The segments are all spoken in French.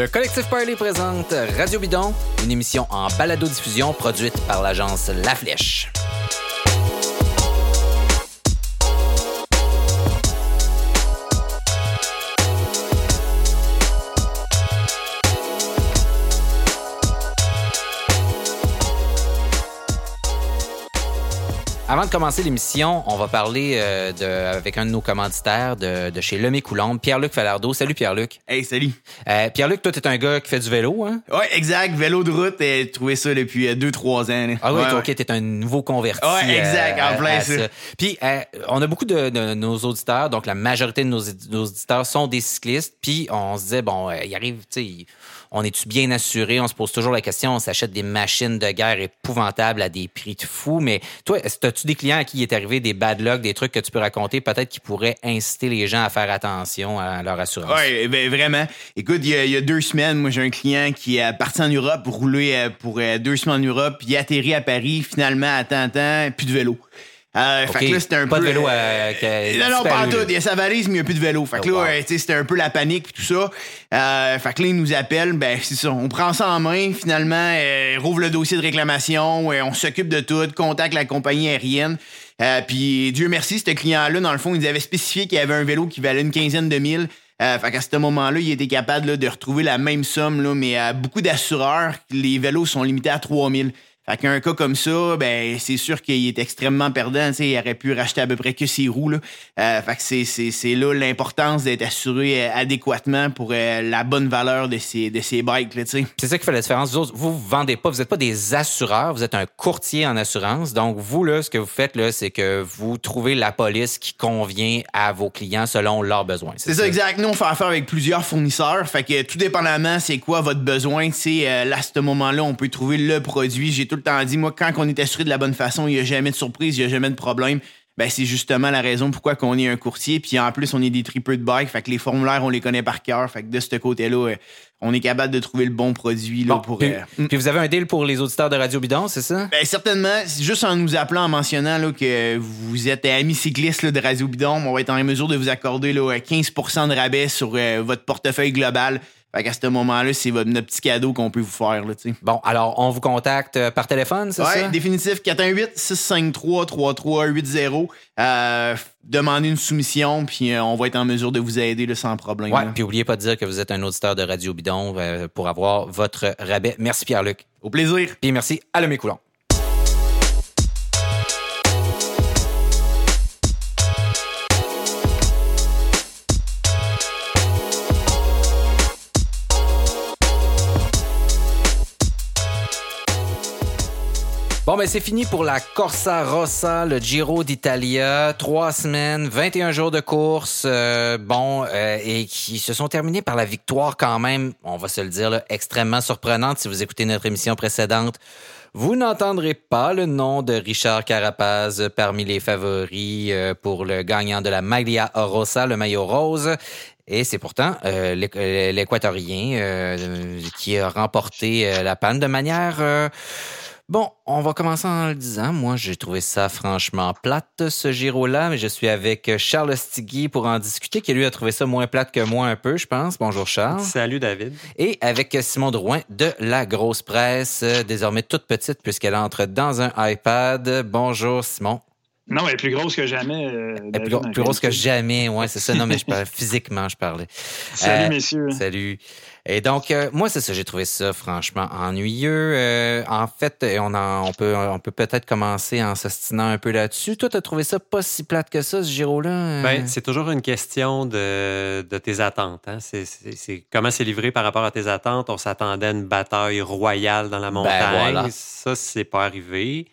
Le collectif Parley présente Radio Bidon, une émission en balado-diffusion produite par l'agence La Flèche. Avant de commencer l'émission, on va parler euh, de, avec un de nos commanditaires de, de chez Lemay Coulombe, Pierre-Luc Falardeau. Salut Pierre-Luc. Hey, salut. Euh, Pierre-Luc, toi, t'es un gars qui fait du vélo, hein? Ouais, exact. Vélo de route, et trouvé ça depuis 2-3 ans. là. Ah oui, Ouais, ok, t'es un nouveau converti. Ouais, exact, en plein ça. Puis, euh, on a beaucoup de, de nos auditeurs, donc la majorité de nos, nos auditeurs sont des cyclistes. Puis, on se disait, bon, euh, il arrive, tu sais, on est-tu bien assuré? On se pose toujours la question, on s'achète des machines de guerre épouvantables à des prix de fou. Mais toi, as-tu des clients à qui est arrivé des bad luck, des trucs que tu peux raconter, peut-être qui pourraient inciter les gens à faire attention à leur assurance? Ouais, ben, vraiment. Écoute, il y, a, deux semaines, moi, j'ai un client qui est parti en Europe, roulé euh, pour euh, deux semaines en Europe, puis atterri à Paris, finalement, à temps, temps, plus de vélo. Euh, Ok. Fait que là, c'était un Pas peu. de vélo euh, à- qui a Non, non, pas en tout. Il y a sa valise, mais il n'y a plus de vélo. Fait que Oh, là, wow. euh, c'était un peu la panique puis tout ça. Euh, fait que là, il nous appelle. Ben, c'est ça. On prend ça en main, finalement, euh, rouvre le dossier de réclamation, on s'occupe de tout, contacte la compagnie aérienne. Euh, puis Dieu merci, ce client-là, dans le fond, il nous avait spécifié qu'il y avait un vélo qui valait une quinzaine de mille. Euh, fait qu'à ce moment-là, il était capable là, de retrouver la même somme, là, mais à beaucoup d'assureurs, les vélos sont limités à 3000. Fait qu'un cas comme ça, ben c'est sûr qu'il est extrêmement perdant. tu sais, Il aurait pu racheter à peu près que ses roues. Là. Euh, fait que c'est, c'est, c'est là l'importance d'être assuré euh, adéquatement pour euh, la bonne valeur de ces, de ces bikes. Là, tu sais. C'est ça qui fait la différence. Vous vous, vendez pas, vous n'êtes pas des assureurs, vous êtes un courtier en assurance. Donc, vous, là, ce que vous faites, là, c'est que vous trouvez la police qui convient à vos clients selon leurs besoins. C'est ça, exact. Nous, on fait affaire avec plusieurs fournisseurs. Fait que tout dépendamment, c'est quoi votre besoin, euh, là, à ce moment-là, on peut trouver le produit. J'ai tout le temps dit, moi, quand on est assuré de la bonne façon, il n'y a jamais de surprise, il n'y a jamais de problème. Ben, c'est justement la raison pourquoi qu'on est un courtier. Puis en plus, on est des tripeux de bike. Fait que les formulaires, on les connaît par cœur. Fait que de ce côté-là, euh, on est capable de trouver le bon produit là, Bon, pour. puis, euh, puis vous avez un deal pour les auditeurs de Radio Bidon, c'est ça? Ben, certainement, juste en nous appelant, en mentionnant là, que vous êtes ami cycliste là, de Radio Bidon, on va être en mesure de vous accorder là, 15% de rabais sur euh, votre portefeuille global. Fait qu'à ce moment-là, c'est votre, notre petit cadeau qu'on peut vous faire. Là, tu sais. Bon, alors, on vous contacte euh, par téléphone, c'est Ouais, ça? définitif 418-653-3380. Euh, demandez une soumission, puis euh, on va être en mesure de vous aider là, sans problème. Ouais, puis oubliez pas de dire que vous êtes un auditeur de Radio Bidon euh, pour avoir votre rabais. Merci Pierre-Luc. Au plaisir. Puis merci à Coulon. Bon, ben c'est fini pour la Corsa Rossa, le Giro d'Italia. Trois semaines, 21 jours de course. euh, bon, euh, et qui se sont terminés par la victoire quand même, on va se le dire, là, extrêmement surprenante. Si vous écoutez notre émission précédente, vous n'entendrez pas le nom de Richard Carapaz parmi les favoris euh, pour le gagnant de la Maglia Rossa, le maillot rose. Et c'est pourtant euh, euh, l'Équatorien euh, qui a remporté euh, la panne de manière... euh, Bon, on va commencer en le disant. Moi, j'ai trouvé ça franchement plate, ce Giro-là, mais je suis avec Charles Stigui pour en discuter, qui lui a trouvé ça moins plate que moi un peu, je pense. Bonjour, Charles. Salut David. Et avec Simon Drouin de La Grosse Presse, euh, désormais toute petite puisqu'elle entre dans un iPad. Bonjour, Simon. Non, elle est plus grosse que jamais. euh, Elle est David, plus, grosse que jamais, ouais, c'est ça. Non, mais je parlais physiquement, je parlais. Salut, Euh, messieurs. Salut. Et donc, euh, moi, c'est ça, j'ai trouvé ça franchement ennuyeux. Euh, en fait, on, en- on peut, on peut peut-être commencer en s'ostinant un peu là-dessus. Toi, t'as trouvé ça pas si plate que ça, ce Giro-là? Euh, Ben, c'est toujours une question de, de tes attentes. hein. C'est comment c'est livré par rapport à tes attentes. On s'attendait à une bataille royale dans la montagne. Ben, voilà. Ça, c'est pas arrivé.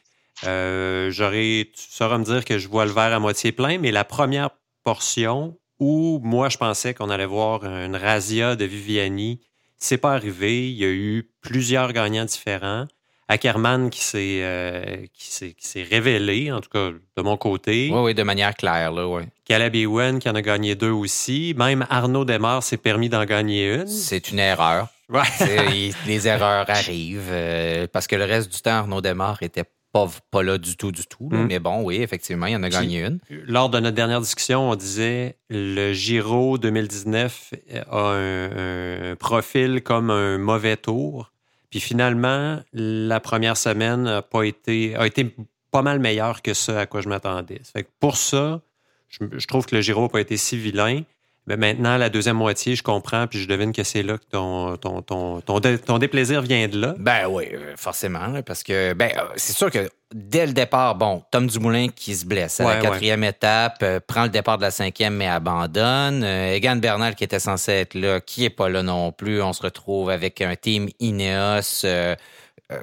Euh, j'aurais, tu sauras me dire que je vois le verre à moitié plein, mais la première portion où moi je pensais qu'on allait voir une razzia de Viviani, c'est pas arrivé. Il y a eu plusieurs gagnants différents. Ackerman qui s'est, euh, qui s'est, qui s'est révélé, en tout cas de mon côté. oui, oui, de manière claire, là, oui. Caleb Ewan qui en a gagné deux aussi. Même Arnaud Desmar s'est permis d'en gagner une. C'est une erreur. Ouais. C'est- il- les erreurs arrivent euh, parce que le reste du temps, Arnaud Desmar était pas, pas là du tout, du tout. là. Mm. Mais bon, oui, effectivement, il en a gagné une. Lors de notre dernière discussion, on disait le Giro 2019 a un, un profil comme un mauvais tour. Puis finalement, la première semaine a, pas été, a été pas mal meilleure que ce à quoi je m'attendais. Pour ça, je, je trouve que le Giro n'a pas été si vilain. Mais maintenant, la deuxième moitié, je comprends, puis je devine que c'est là que ton, ton, ton, ton, dé- ton déplaisir vient de là. Ben oui, euh, forcément, parce que ben euh, c'est sûr que dès le départ, bon, Tom Dumoulin qui se blesse à Ouais, la quatrième étape, euh, prend le départ de la cinquième mais abandonne. Euh, Egan Bernal qui était censé être là, qui est pas là non plus. On se retrouve avec un team Ineos. euh,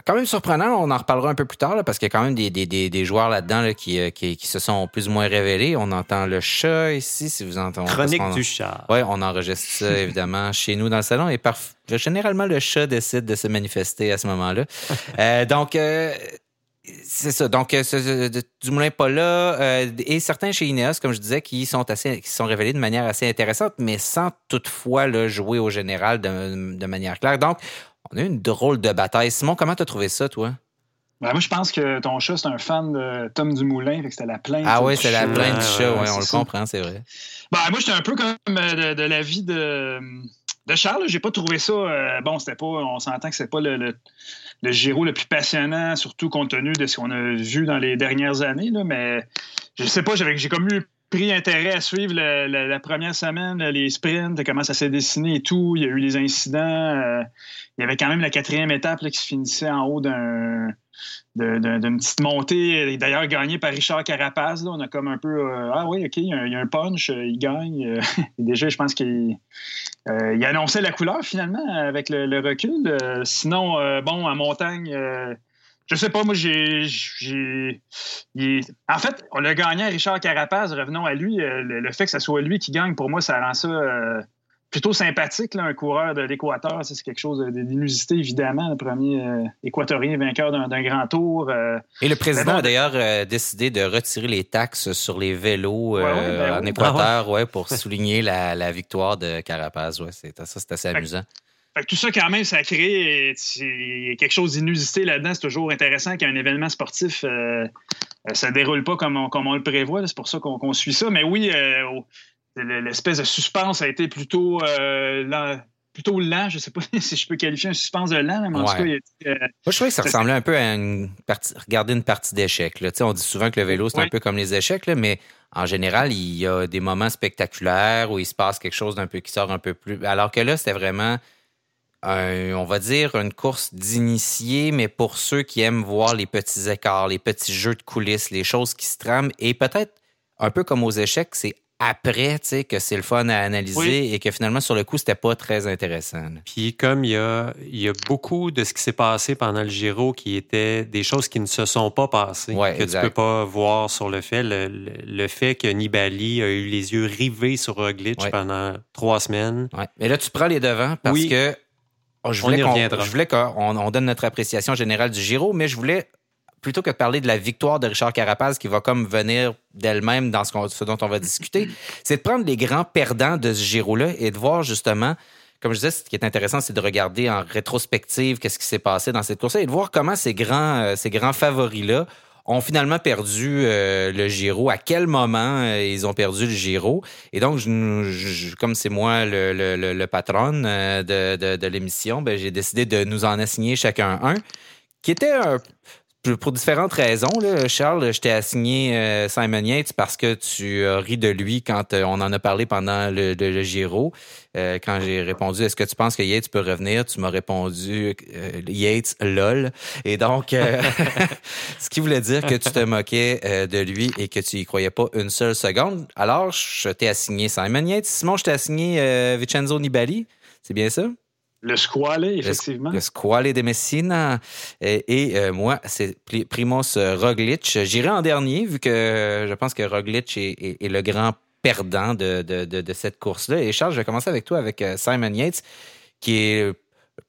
quand même surprenant, on en reparlera un peu plus tard là, parce qu'il y a quand même des, des, des, des joueurs là-dedans là, qui, euh, qui, qui se sont plus ou moins révélés. On entend le chat ici, si vous entendez. Chronique du chat. oui, on enregistre ça évidemment chez nous dans le salon et parf- généralement le chat décide de se manifester à ce moment-là. Euh, donc euh, c'est ça. Donc euh, ce, Dumoulin pas là euh, et certains chez Ineos, comme je disais, qui sont assez, qui sont révélés de manière assez intéressante, mais sans toutefois là, jouer au général de, de manière claire. Donc on a eu une drôle de bataille. Simon, comment t'as trouvé ça, toi? Ben, moi, je pense que ton chat, c'est un fan de Tom Dumoulin, fait que c'était la plainte. Ah oui, c'est la plainte du chat, ouais, on le ça. comprend, c'est vrai. Ben, moi, j'étais un peu comme euh, de, de l'avis de, de Charles. J'ai pas trouvé ça. euh, bon, c'était pas. On s'entend que c'est pas le, le, le Giro le plus passionnant, surtout compte tenu de ce qu'on a vu dans les dernières années. Là, mais je sais pas, j'avais- j'ai comme eu pris intérêt à suivre la, première semaine, les sprints, comment ça s'est dessiné et tout. Il y a eu des incidents. euh, il y avait quand même la quatrième étape qui se finissait en haut d'une petite montée, d'ailleurs gagnée par Richard Carapaz. On a comme un peu euh, Ah oui, OK, il y, a un- punch, euh, il gagne. Déjà, je pense qu'il il annonçait la couleur finalement avec le, le recul. Sinon, bon, en montagne, je sais pas, moi j'ai. En fait, on a gagné à Richard Carapaz, revenons à lui. euh, le, le fait que ce soit lui qui gagne, pour moi, ça rend ça. euh, Plutôt sympathique, là, un coureur de l'Équateur. Ça, C'est quelque chose d'inusité, évidemment. Le premier euh, équatorien vainqueur d'un grand tour. euh, Et le président a d'ailleurs euh, décidé de retirer les taxes sur les vélos Ouais, ouais, ben en. Équateur ouais, pour souligner la, la victoire de Carapaz. Ouais, c'est, ça, c'est assez amusant. Fait que tout ça, quand même, ça crée quelque chose d'inusité là-dedans. C'est toujours intéressant qu'un événement sportif euh, euh, ça déroule pas comme on, comme on le prévoit. C'est pour ça qu'on suit ça. Mais oui, euh, l'espèce de suspense a été plutôt, euh, lent, plutôt lent. Je sais pas si je peux qualifier un suspense de lent, mais en Ouais. tout cas, il a Moi, je trouvais que ça ressemblait un peu à une partie, regarder une partie d'échecs. On dit souvent que le vélo, c'est un peu comme les échecs, là, mais en général, il y a des moments spectaculaires où il se passe quelque chose d'un peu qui sort un peu plus. Alors que là, c'était vraiment, un- on va dire, une course d'initiés, mais pour ceux qui aiment voir les petits écarts, les petits jeux de coulisses, les choses qui se trament. Et peut-être, un peu comme aux échecs, c'est après que c'est le fun à analyser Oui. et que finalement, sur le coup, c'était pas très intéressant. Puis comme il y a, il y a beaucoup de ce qui s'est passé pendant le Giro qui étaient des choses qui ne se sont pas passées, Ouais, que exact. tu peux pas voir sur le fait. Le, le- le fait que Nibali a eu les yeux rivés sur Roglic Ouais. pendant trois semaines. Ouais. Mais là, tu prends les devants parce Oui. que oh, je On voulais y qu'on reviendra. je voulais qu'on on donne notre appréciation générale du Giro, mais je voulais plutôt que de parler de la victoire de Richard Carapaz qui va comme venir d'elle-même dans ce, dont on va discuter, c'est de prendre les grands perdants de ce Giro-là et de voir justement, comme je disais, ce qui est intéressant, c'est de regarder en rétrospective qu'est-ce qui s'est passé dans cette course et de voir comment ces grands, euh, ces grands favoris-là ont finalement perdu euh, le Giro. À quel moment euh, ils ont perdu le Giro? Et donc, comme c'est moi le, patron euh, de l'émission, ben, j'ai décidé de nous en assigner chacun un, qui était un- pour- différentes raisons. Là. Charles, je t'ai assigné euh, Simon Yates parce que tu as ri de lui quand euh, on en a parlé pendant le, le- le Giro. Euh, quand j'ai répondu, est-ce que tu penses que Yates peut revenir? Tu m'as répondu, euh, Yates, lol. Et donc, euh, ce qui voulait dire que tu te moquais euh, de lui et que tu y croyais pas une seule seconde. Alors, je t'ai assigné Simon Yates. Simon, je t'ai assigné Vincenzo Nibali. C'est bien ça? Le squalé, effectivement. Le Squale de Messina. Et, et, euh, moi, c'est Pri- Primoz Roglic. J'irai en dernier, vu que euh, je pense que Roglic est, est- est le grand perdant de, de- de- de cette course-là. Et Charles, je vais commencer avec toi, avec euh, Simon Yates, qui est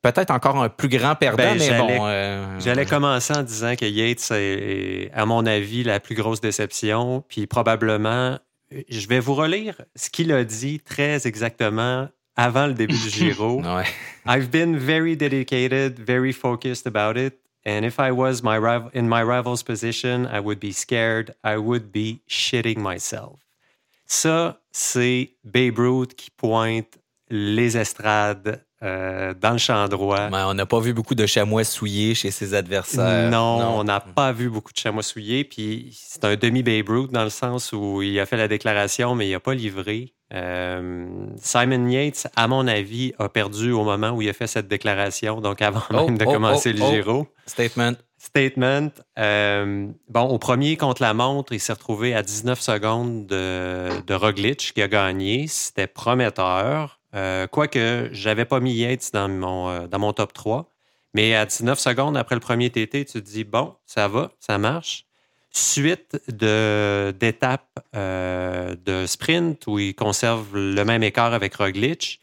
peut-être encore un plus grand perdant, Ben, mais bon... euh, J'allais commencer en disant que Yates est, à mon avis, la plus grosse déception. Puis probablement, je vais vous relire ce qu'il a dit très exactement avant le début du Giro. Ouais. I've been very dedicated, very focused about it. And if I was my rival, in my rival's position, I would be scared. I would be shitting myself. Ça, c'est Babe Ruth qui pointe les estrades euh, dans le champ droit. on n'a pas vu beaucoup de chamois souillés chez ses adversaires. Non, on n'a pas vu beaucoup de chamois souillés. Puis c'est un demi Babe Ruth dans le sens où il a fait la déclaration, mais il n'a pas livré. Euh, Simon Yates, à mon avis, a perdu au moment où il a fait cette déclaration, donc avant Oh, même de oh, commencer oh, le oh. Giro. Statement. Statement. Euh, bon, au premier contre la montre, il s'est retrouvé à 19 secondes de, de Roglic qui a gagné. C'était prometteur. Euh, quoique, j'avais pas mis Yates dans mon, euh, dans mon top 3. Mais à 19 secondes après le premier TT, tu te dis, bon, ça va, ça marche. Suite de- d'étapes euh, de sprint où il conserve le même écart avec Roglic.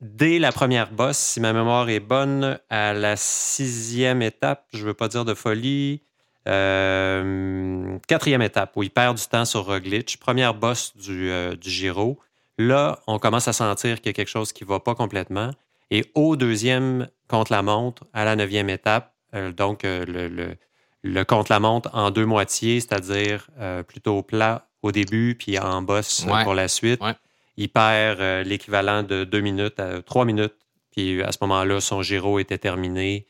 Dès la première bosse, si ma mémoire est bonne, à la sixième étape, je ne veux pas dire de folie, euh, quatrième étape où il perd du temps sur Roglic, première bosse du, euh, du Giro. Là, on commence à sentir qu'il y a quelque chose qui ne va pas complètement. Et au deuxième contre-la-montre, à la neuvième étape, donc le, le contre-la-montre en deux moitiés, c'est-à-dire euh, plutôt plat au début, puis en bosse Ouais. pour la suite. Ouais. Il perd euh, l'équivalent de deux minutes à trois minutes. Puis à ce moment-là, son Giro était terminé.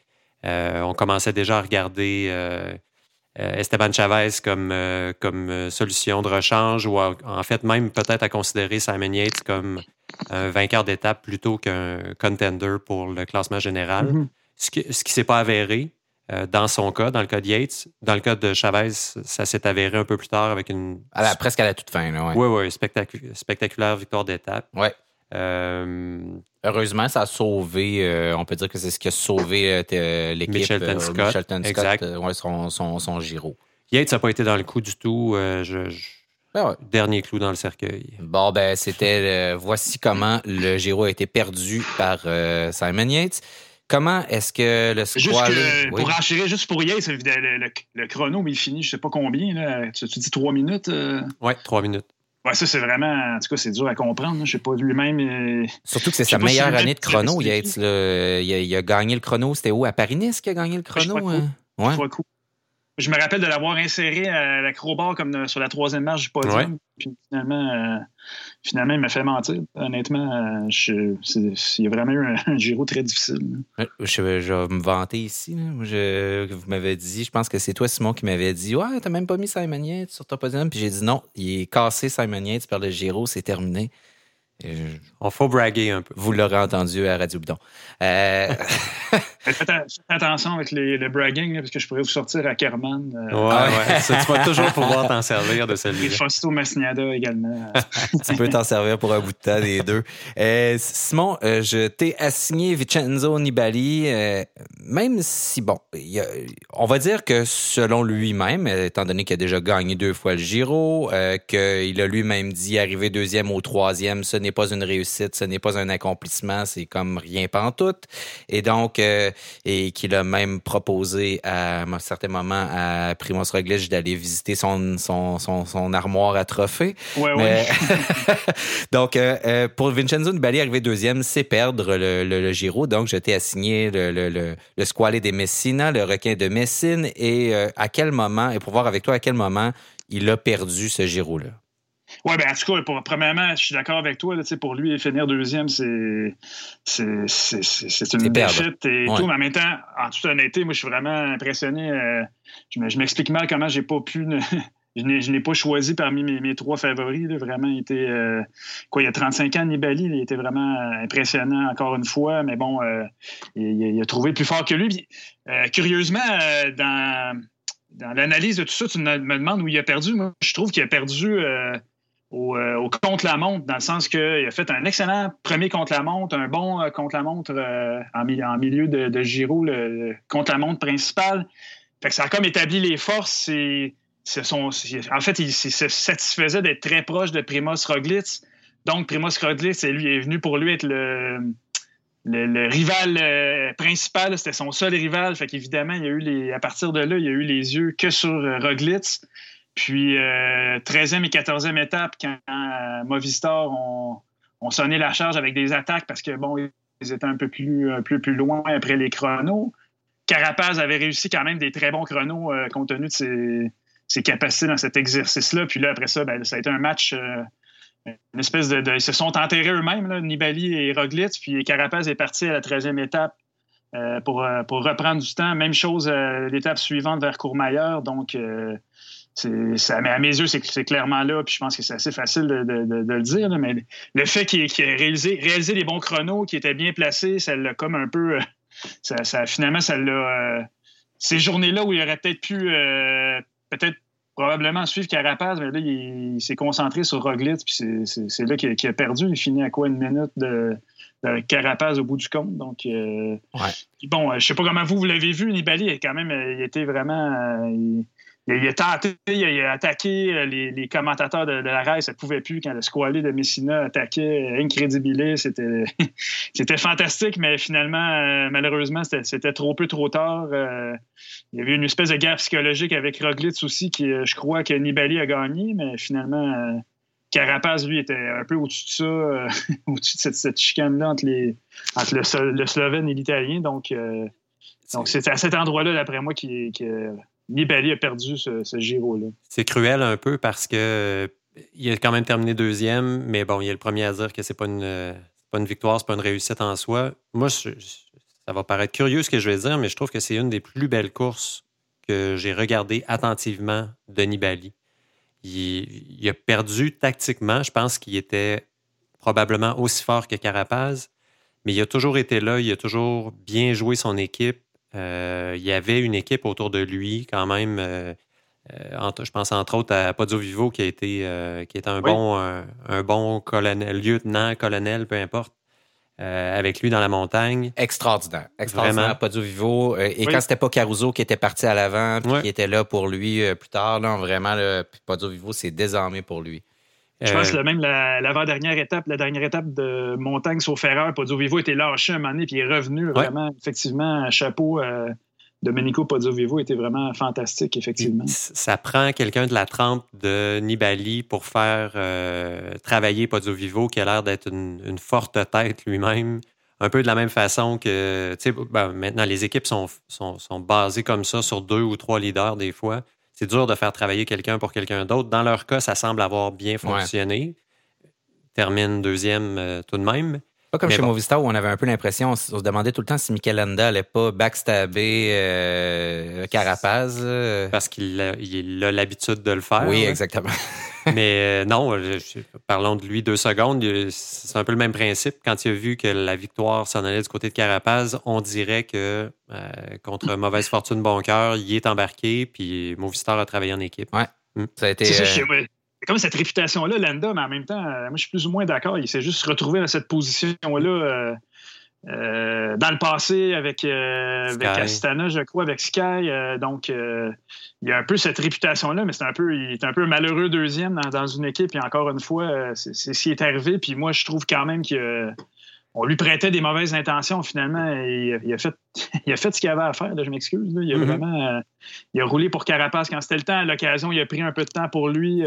Euh, on commençait déjà à regarder Esteban Chavez comme, comme solution de rechange ou à- en fait même peut-être à considérer Simon Yates comme un vainqueur d'étape plutôt qu'un contender pour le classement général. Mhm. Ce qui ne s'est pas avéré euh, dans son cas, dans le cas de Yates. Dans le cas de Chavez, ça s'est avéré un peu plus tard avec une À la- presque à la toute fin. Là, ouais. oui, oui, spectacu- spectaculaire victoire d'étape. Ouais. Euh, Heureusement, ça a sauvé, euh, on peut dire que c'est ce qui a sauvé euh, l'équipe. Mitchelton euh, Scott, Mitchelton Scott, exact. ouais, son, son, son Giro. Yates n'a pas été dans le coup du tout. Je- je- Ben ouais. Dernier clou dans le cercueil. Bon, ben, c'était. euh, voici comment le Giro a été perdu par euh, Simon Yates. Comment est-ce que le Juste squally- que, Oui. pour enchérir, juste pour Yates, le, le- le- le chrono, mais il finit, je sais pas combien. Là. Tu, tu dis trois minutes. euh? Ouais, trois minutes. Ouais, ça, c'est vraiment. En tout cas, c'est dur à comprendre. Je sais pas, lui-même. euh, Surtout que c'est sa meilleure le année de chrono, Yates. Il, a, il a gagné le chrono. C'était où? À Paris-Nice qu'il a gagné le Je crois chrono? que oui. hein? Ouais. trois coups. Je me rappelle de l'avoir inséré à l'acrobat comme sur la troisième marche du podium. Ouais. Puis finalement, euh, finalement, il m'a fait mentir. Honnêtement, euh, je- il y a vraiment eu un, un Giro très difficile. Je, vais- je vais me vanter ici. je- vous m'avez dit, je pense que c'est toi, Simon, qui m'avait dit Ouais, t'as même pas mis Simon Yates sur ton podium. Puis j'ai dit non, il est cassé Simon Yates par le Giro, c'est terminé. On faut braguer un peu. vous l'aurez entendu à Radio Bidon. Euh, Faites, attention avec les- le bragging, là, parce que je pourrais vous sortir à Kerman. euh, Ouais, Ah ouais. Ça, tu vas toujours pouvoir t'en servir de Et celui-là. Fausto Massiniada également. tu peux t'en servir pour un bout de temps, les deux. Euh, Simon, euh, je t'ai assigné Vincenzo Nibali, euh, même si, bon, il y a- on va dire que selon lui-même, étant donné qu'il a déjà gagné deux fois le Giro, euh, qu'il a lui-même dit arriver deuxième ou troisième, ce n'est pas une réussite, ce n'est pas un accomplissement, c'est comme rien pantoute. Et donc, euh, et qu'il a même proposé à un certain moment à Primoz Roglic d'aller visiter son, son, son, son armoire à trophées. Ouais, ouais. Mais- donc, euh, euh, pour Vincenzo Nibali, arriver deuxième, c'est perdre le, le- le Giro. Donc, je t'ai assigné le, le, le, le Squale de Messina, le requin de Messine. Et euh, à quel moment, et pour voir avec toi à quel moment il a perdu ce Giro-là? Oui, ben en tout cas, pour, premièrement, je suis d'accord avec toi. Là, pour lui, finir deuxième, c'est c'est c'est- c'est- une défaite et Ouais. tout. Mais en même temps, en toute honnêteté, moi, je suis vraiment impressionné. euh, je me- je m'explique mal comment j'ai pas pu. ne- je n'ai- je n'ai pas choisi parmi mes, mes trois favoris. là. Vraiment, il était. euh, quoi, il y a 35 ans, Nibali, il était vraiment euh, impressionnant encore une fois. Mais bon, euh, il, il a trouvé plus fort que lui. Puis, euh, curieusement, euh, dans, dans l'analyse de tout ça, tu me me demandes où il a perdu. Moi, je trouve qu'il a perdu. Euh, au, contre-la-montre, dans le sens qu'il a fait un excellent premier contre-la-montre, un bon euh, contre-la-montre euh, en, mi- en milieu de, de Giro, le, contre-la-montre principal. Fait que ça a comme établi les forces. Et, en fait, il, se satisfaisait d'être très proche de Primoz Roglic. Donc, Primoz Roglic, c'est lui, est venu pour lui être le, rival principal. C'était son seul rival. Fait qu'évidemment, à partir de là, il y a eu les yeux que sur Roglic. Puis, euh, 13e et 14e étape, quand euh, Movistar ont, sonné la charge avec des attaques parce que, bon, ils étaient un peu plus, peu plus loin après les chronos. Carapaz avait réussi quand même des très bons chronos compte tenu de ses, capacités dans cet exercice-là. Puis là, après ça, ben, ça a été un match une espèce de, Ils se sont enterrés eux-mêmes, Nibali et Roglitz, puis Carapaz est parti à la 13e étape euh, pour, euh, pour, reprendre du temps. Même chose euh, l'étape suivante vers Courmayeur. Donc, ça, à mes yeux, c'est clairement là, puis je pense que c'est assez facile de, le dire, mais le fait qu'il ait réalisé, réalisé les bons chronos, qui étaient bien placés, ça l'a comme un peu. Ça, finalement, ça l'a. ces journées-là où il aurait peut-être pu peut-être probablement suivre Carapaz, mais là, il, s'est concentré sur Roglic, puis c'est là qu'il a perdu. Il finit à quoi une minute de, Carapaz au bout du compte. Donc, euh, bon, je sais pas comment vous, vous l'avez vu, Nibali, quand même, il était vraiment. Euh, il, a tenté, il a attaqué euh, les, commentateurs de, la race, ça ne pouvait plus quand le squalé de Messina attaquait Incredibilis. C'était, c'était fantastique, mais finalement, euh, malheureusement, c'était, trop peu, trop tard. Euh, il y avait une espèce de guerre psychologique avec Roglitz aussi, qui, je crois que Nibali a gagné, mais finalement, Carapaz, lui, était un peu au-dessus de ça, au-dessus de cette, chicane-là entre, les, entre le, Slovène et l'Italien. Donc, donc c'est à cet endroit-là, d'après moi, qui, qui Nibali a perdu ce, Giro-là. C'est cruel un peu parce que il a quand même terminé deuxième, mais bon, il est le premier à dire que c'est pas une, pas une victoire, c'est pas une réussite en soi. Moi, ça va paraître curieux ce que je vais dire, mais je trouve que c'est une des plus belles courses que j'ai regardées attentivement de Nibali. Il, a perdu tactiquement. Je pense qu'il était probablement aussi fort que Carapaz, mais il a toujours été là, il a toujours bien joué son équipe. Euh, il y avait une équipe autour de lui quand même. Euh, euh, je pense entre autres à Podio Vivo qui a été qui est un bon un, bon colonel, lieutenant, colonel, peu importe. avec lui dans la montagne. Extraordinaire. Extraordinaire, Podio Vivo. et quand c'était pas Caruso qui était parti à l'avant, qui était là pour lui plus tard, là, vraiment, Podio Vivo, c'est désormais pour lui. Je pense que euh, même l'avant-dernière étape, la dernière étape de montagne sur Ferrer, Podio Vivo était lâché un moment donné, puis il est revenu vraiment, effectivement, un chapeau. Euh, Domenico Vivo était vraiment fantastique, effectivement. Ça prend quelqu'un de la trempe de Nibali pour faire euh, travailler Podio Vivo, qui a l'air d'être une, forte tête lui-même. Un peu de la même façon que, tu sais, ben, maintenant, les équipes sont, sont, sont, basées comme ça sur deux ou trois leaders des fois c'est dur de faire travailler quelqu'un pour quelqu'un d'autre. Dans leur cas, ça semble avoir bien fonctionné. Termine deuxième euh, tout de même. Pas comme chez Movistar où on avait un peu l'impression, on, se demandait tout le temps si Mikel Landa allait pas backstabber euh, Carapaz. Euh. Parce qu'il a l'habitude de le faire. Oui, exactement. Mais euh, non, parlons de lui deux secondes. C'est un peu le même principe. Quand il a vu que la victoire s'en allait du côté de Carapaz, on dirait que contre mauvaise fortune, bon cœur, il est embarqué, puis Movistar a travaillé en équipe. Ouais. Hmm. Ça a été comme cette réputation-là, Landa, mais en même temps, euh, moi, je suis plus ou moins d'accord. Il s'est juste retrouvé dans cette position-là euh, euh, dans le passé avec, Astana, je crois, avec Sky. donc, il y a un peu cette réputation-là, mais c'est un peu, il est un peu malheureux deuxième dans, une équipe. Et encore une fois, c'est ce qui est arrivé. Puis moi, je trouve quand même qu'on lui prêtait des mauvaises intentions finalement. il, a fait, il a fait ce qu'il avait à faire. je m'excuse. Il a mm-hmm. vraiment, il a roulé pour Carapace quand c'était le temps. À l'occasion, il a pris un peu de temps pour lui.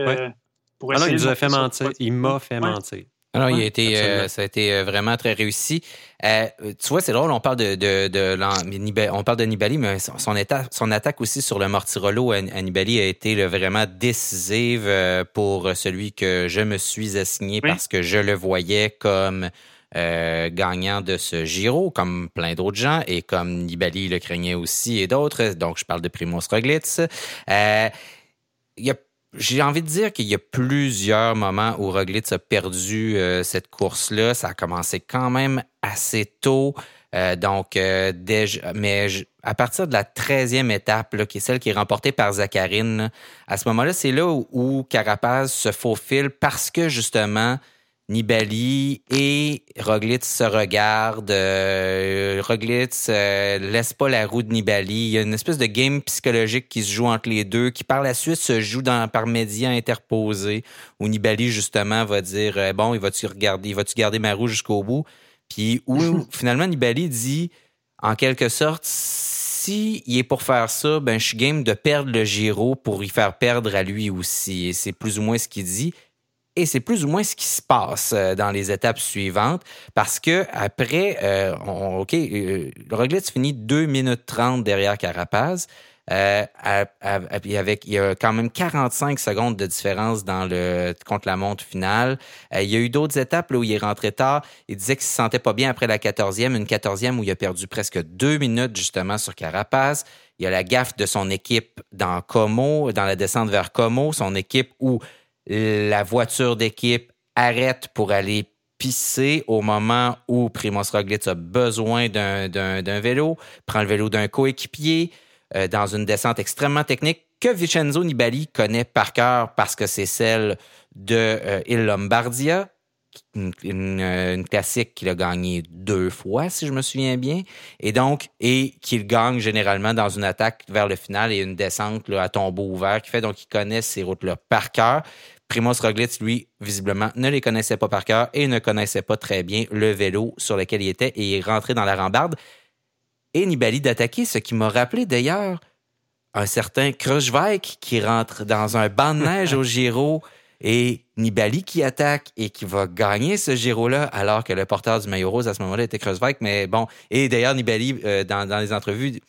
Ah il nous a fait mentir. Il m'a fait mentir. Alors, il a été, euh, ça a été euh, vraiment très réussi. Euh, tu vois, c'est drôle, on parle de, de, de, on parle de Nibali, mais son, son attaque aussi sur le Mortirolo à, Nibali a été vraiment décisive pour celui que je me suis assigné parce que je le voyais comme gagnant de ce Giro, comme plein d'autres gens, et comme Nibali le craignait aussi et d'autres. Donc, je parle de Primoz Roglic. il y a j'ai envie de dire qu'il y a plusieurs moments où Roglic a perdu euh, cette course-là. Ça a commencé quand même assez tôt. Euh, donc, euh, mais à partir de la 13e étape, qui est celle qui est remportée par Zacharine, à ce moment-là, c'est là où Carapaz se faufile parce que justement, Nibali et Roglic se regardent. Euh, Roglic euh, laisse pas la roue de Nibali. Il y a une espèce de game psychologique qui se joue entre les deux, qui par la suite se joue dans, par médias interposés, où Nibali justement va dire euh, bon, il va-tu regarder, il va-tu garder ma roue jusqu'au bout, puis où finalement Nibali dit en quelque sorte si il est pour faire ça, ben je suis game de perdre le Giro pour y faire perdre à lui aussi. Et c'est plus ou moins ce qu'il dit. Et c'est plus ou moins ce qui se passe euh, dans les étapes suivantes parce que après, euh, OK, euh, Roglic finit 2 minutes 30 derrière Carapaz. Euh, avec, il y a quand même 45 secondes de différence dans le contre la montre finale. il y a eu d'autres étapes là, où il est rentré tard. Il disait qu'il se sentait pas bien après la 14e, une 14e où il a perdu presque deux minutes justement sur Carapaz. Il y a la gaffe de son équipe dans Como, dans la descente vers Como, son équipe où la voiture d'équipe arrête pour aller pisser au moment où Primoz Roglic a besoin d'un vélo, prend le vélo d'un coéquipier euh, dans une descente extrêmement technique que Vincenzo Nibali connaît par cœur parce que c'est celle de euh, Il Lombardia, une, une, classique qu'il a gagné deux fois, si je me souviens bien, et donc, et qu'il gagne généralement dans une attaque vers le final et une descente là, à tombeau ouvert, qui fait donc qu'il connaît ces routes-là par cœur. Primoz Roglic, lui, visiblement, ne les connaissait pas par cœur et ne connaissait pas très bien le vélo sur lequel il était et est rentré dans la rambarde. Et Nibali d'attaquer, ce qui m'a rappelé d'ailleurs un certain Krushvik qui rentre dans un banc de neige au Giro et Nibali qui attaque et qui va gagner ce Giro-là, alors que le porteur du maillot rose à ce moment-là était Kruiswijk. Mais bon, et d'ailleurs, Nibali, euh, dans, dans, les entrevues,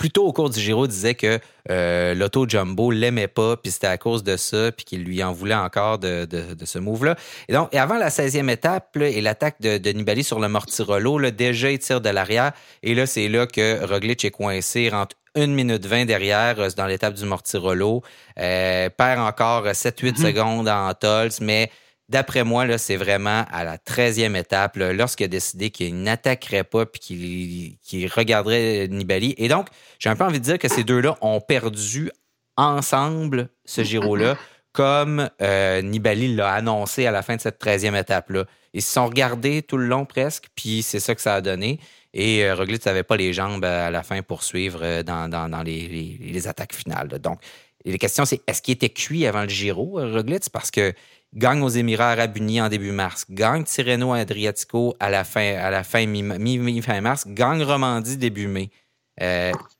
plutôt au cours du Giro, disait que euh, l'auto Jumbo l'aimait pas, puis c'était à cause de ça, puis qu'il lui en voulait encore de, de, de ce move-là. Et donc, et avant la 16e étape, là, et l'attaque de, de, Nibali sur le Mortirolo, là, déjà il tire de l'arrière, et là, c'est là que Roglic est coincé, rentre 1 minute 20 derrière euh, dans l'étape du Mortirolo. Euh, perd encore 7-8 mhm. secondes en Tols, mais d'après moi, là, c'est vraiment à la 13e étape, lorsqu'il a décidé qu'il n'attaquerait pas puis qu'il regarderait Nibali. Et donc, j'ai un peu envie de dire que ces deux-là ont perdu ensemble ce Giro-là, comme euh, Nibali l'a annoncé à la fin de cette 13e étape-là. Ils se sont regardés tout le long presque, puis c'est ça que ça a donné. Et euh, Roglic n'avait pas les jambes à la fin pour suivre euh, dans, les, attaques finales. Donc, la question, c'est est-ce qu'il était cuit avant le Giro, euh, Roglic? Parce que gagne aux Émirats Arabes Unis en début mars, gagne Tirreno Adriatico à la fin, à la fin mi-fin mars, gagne Romandie début mai.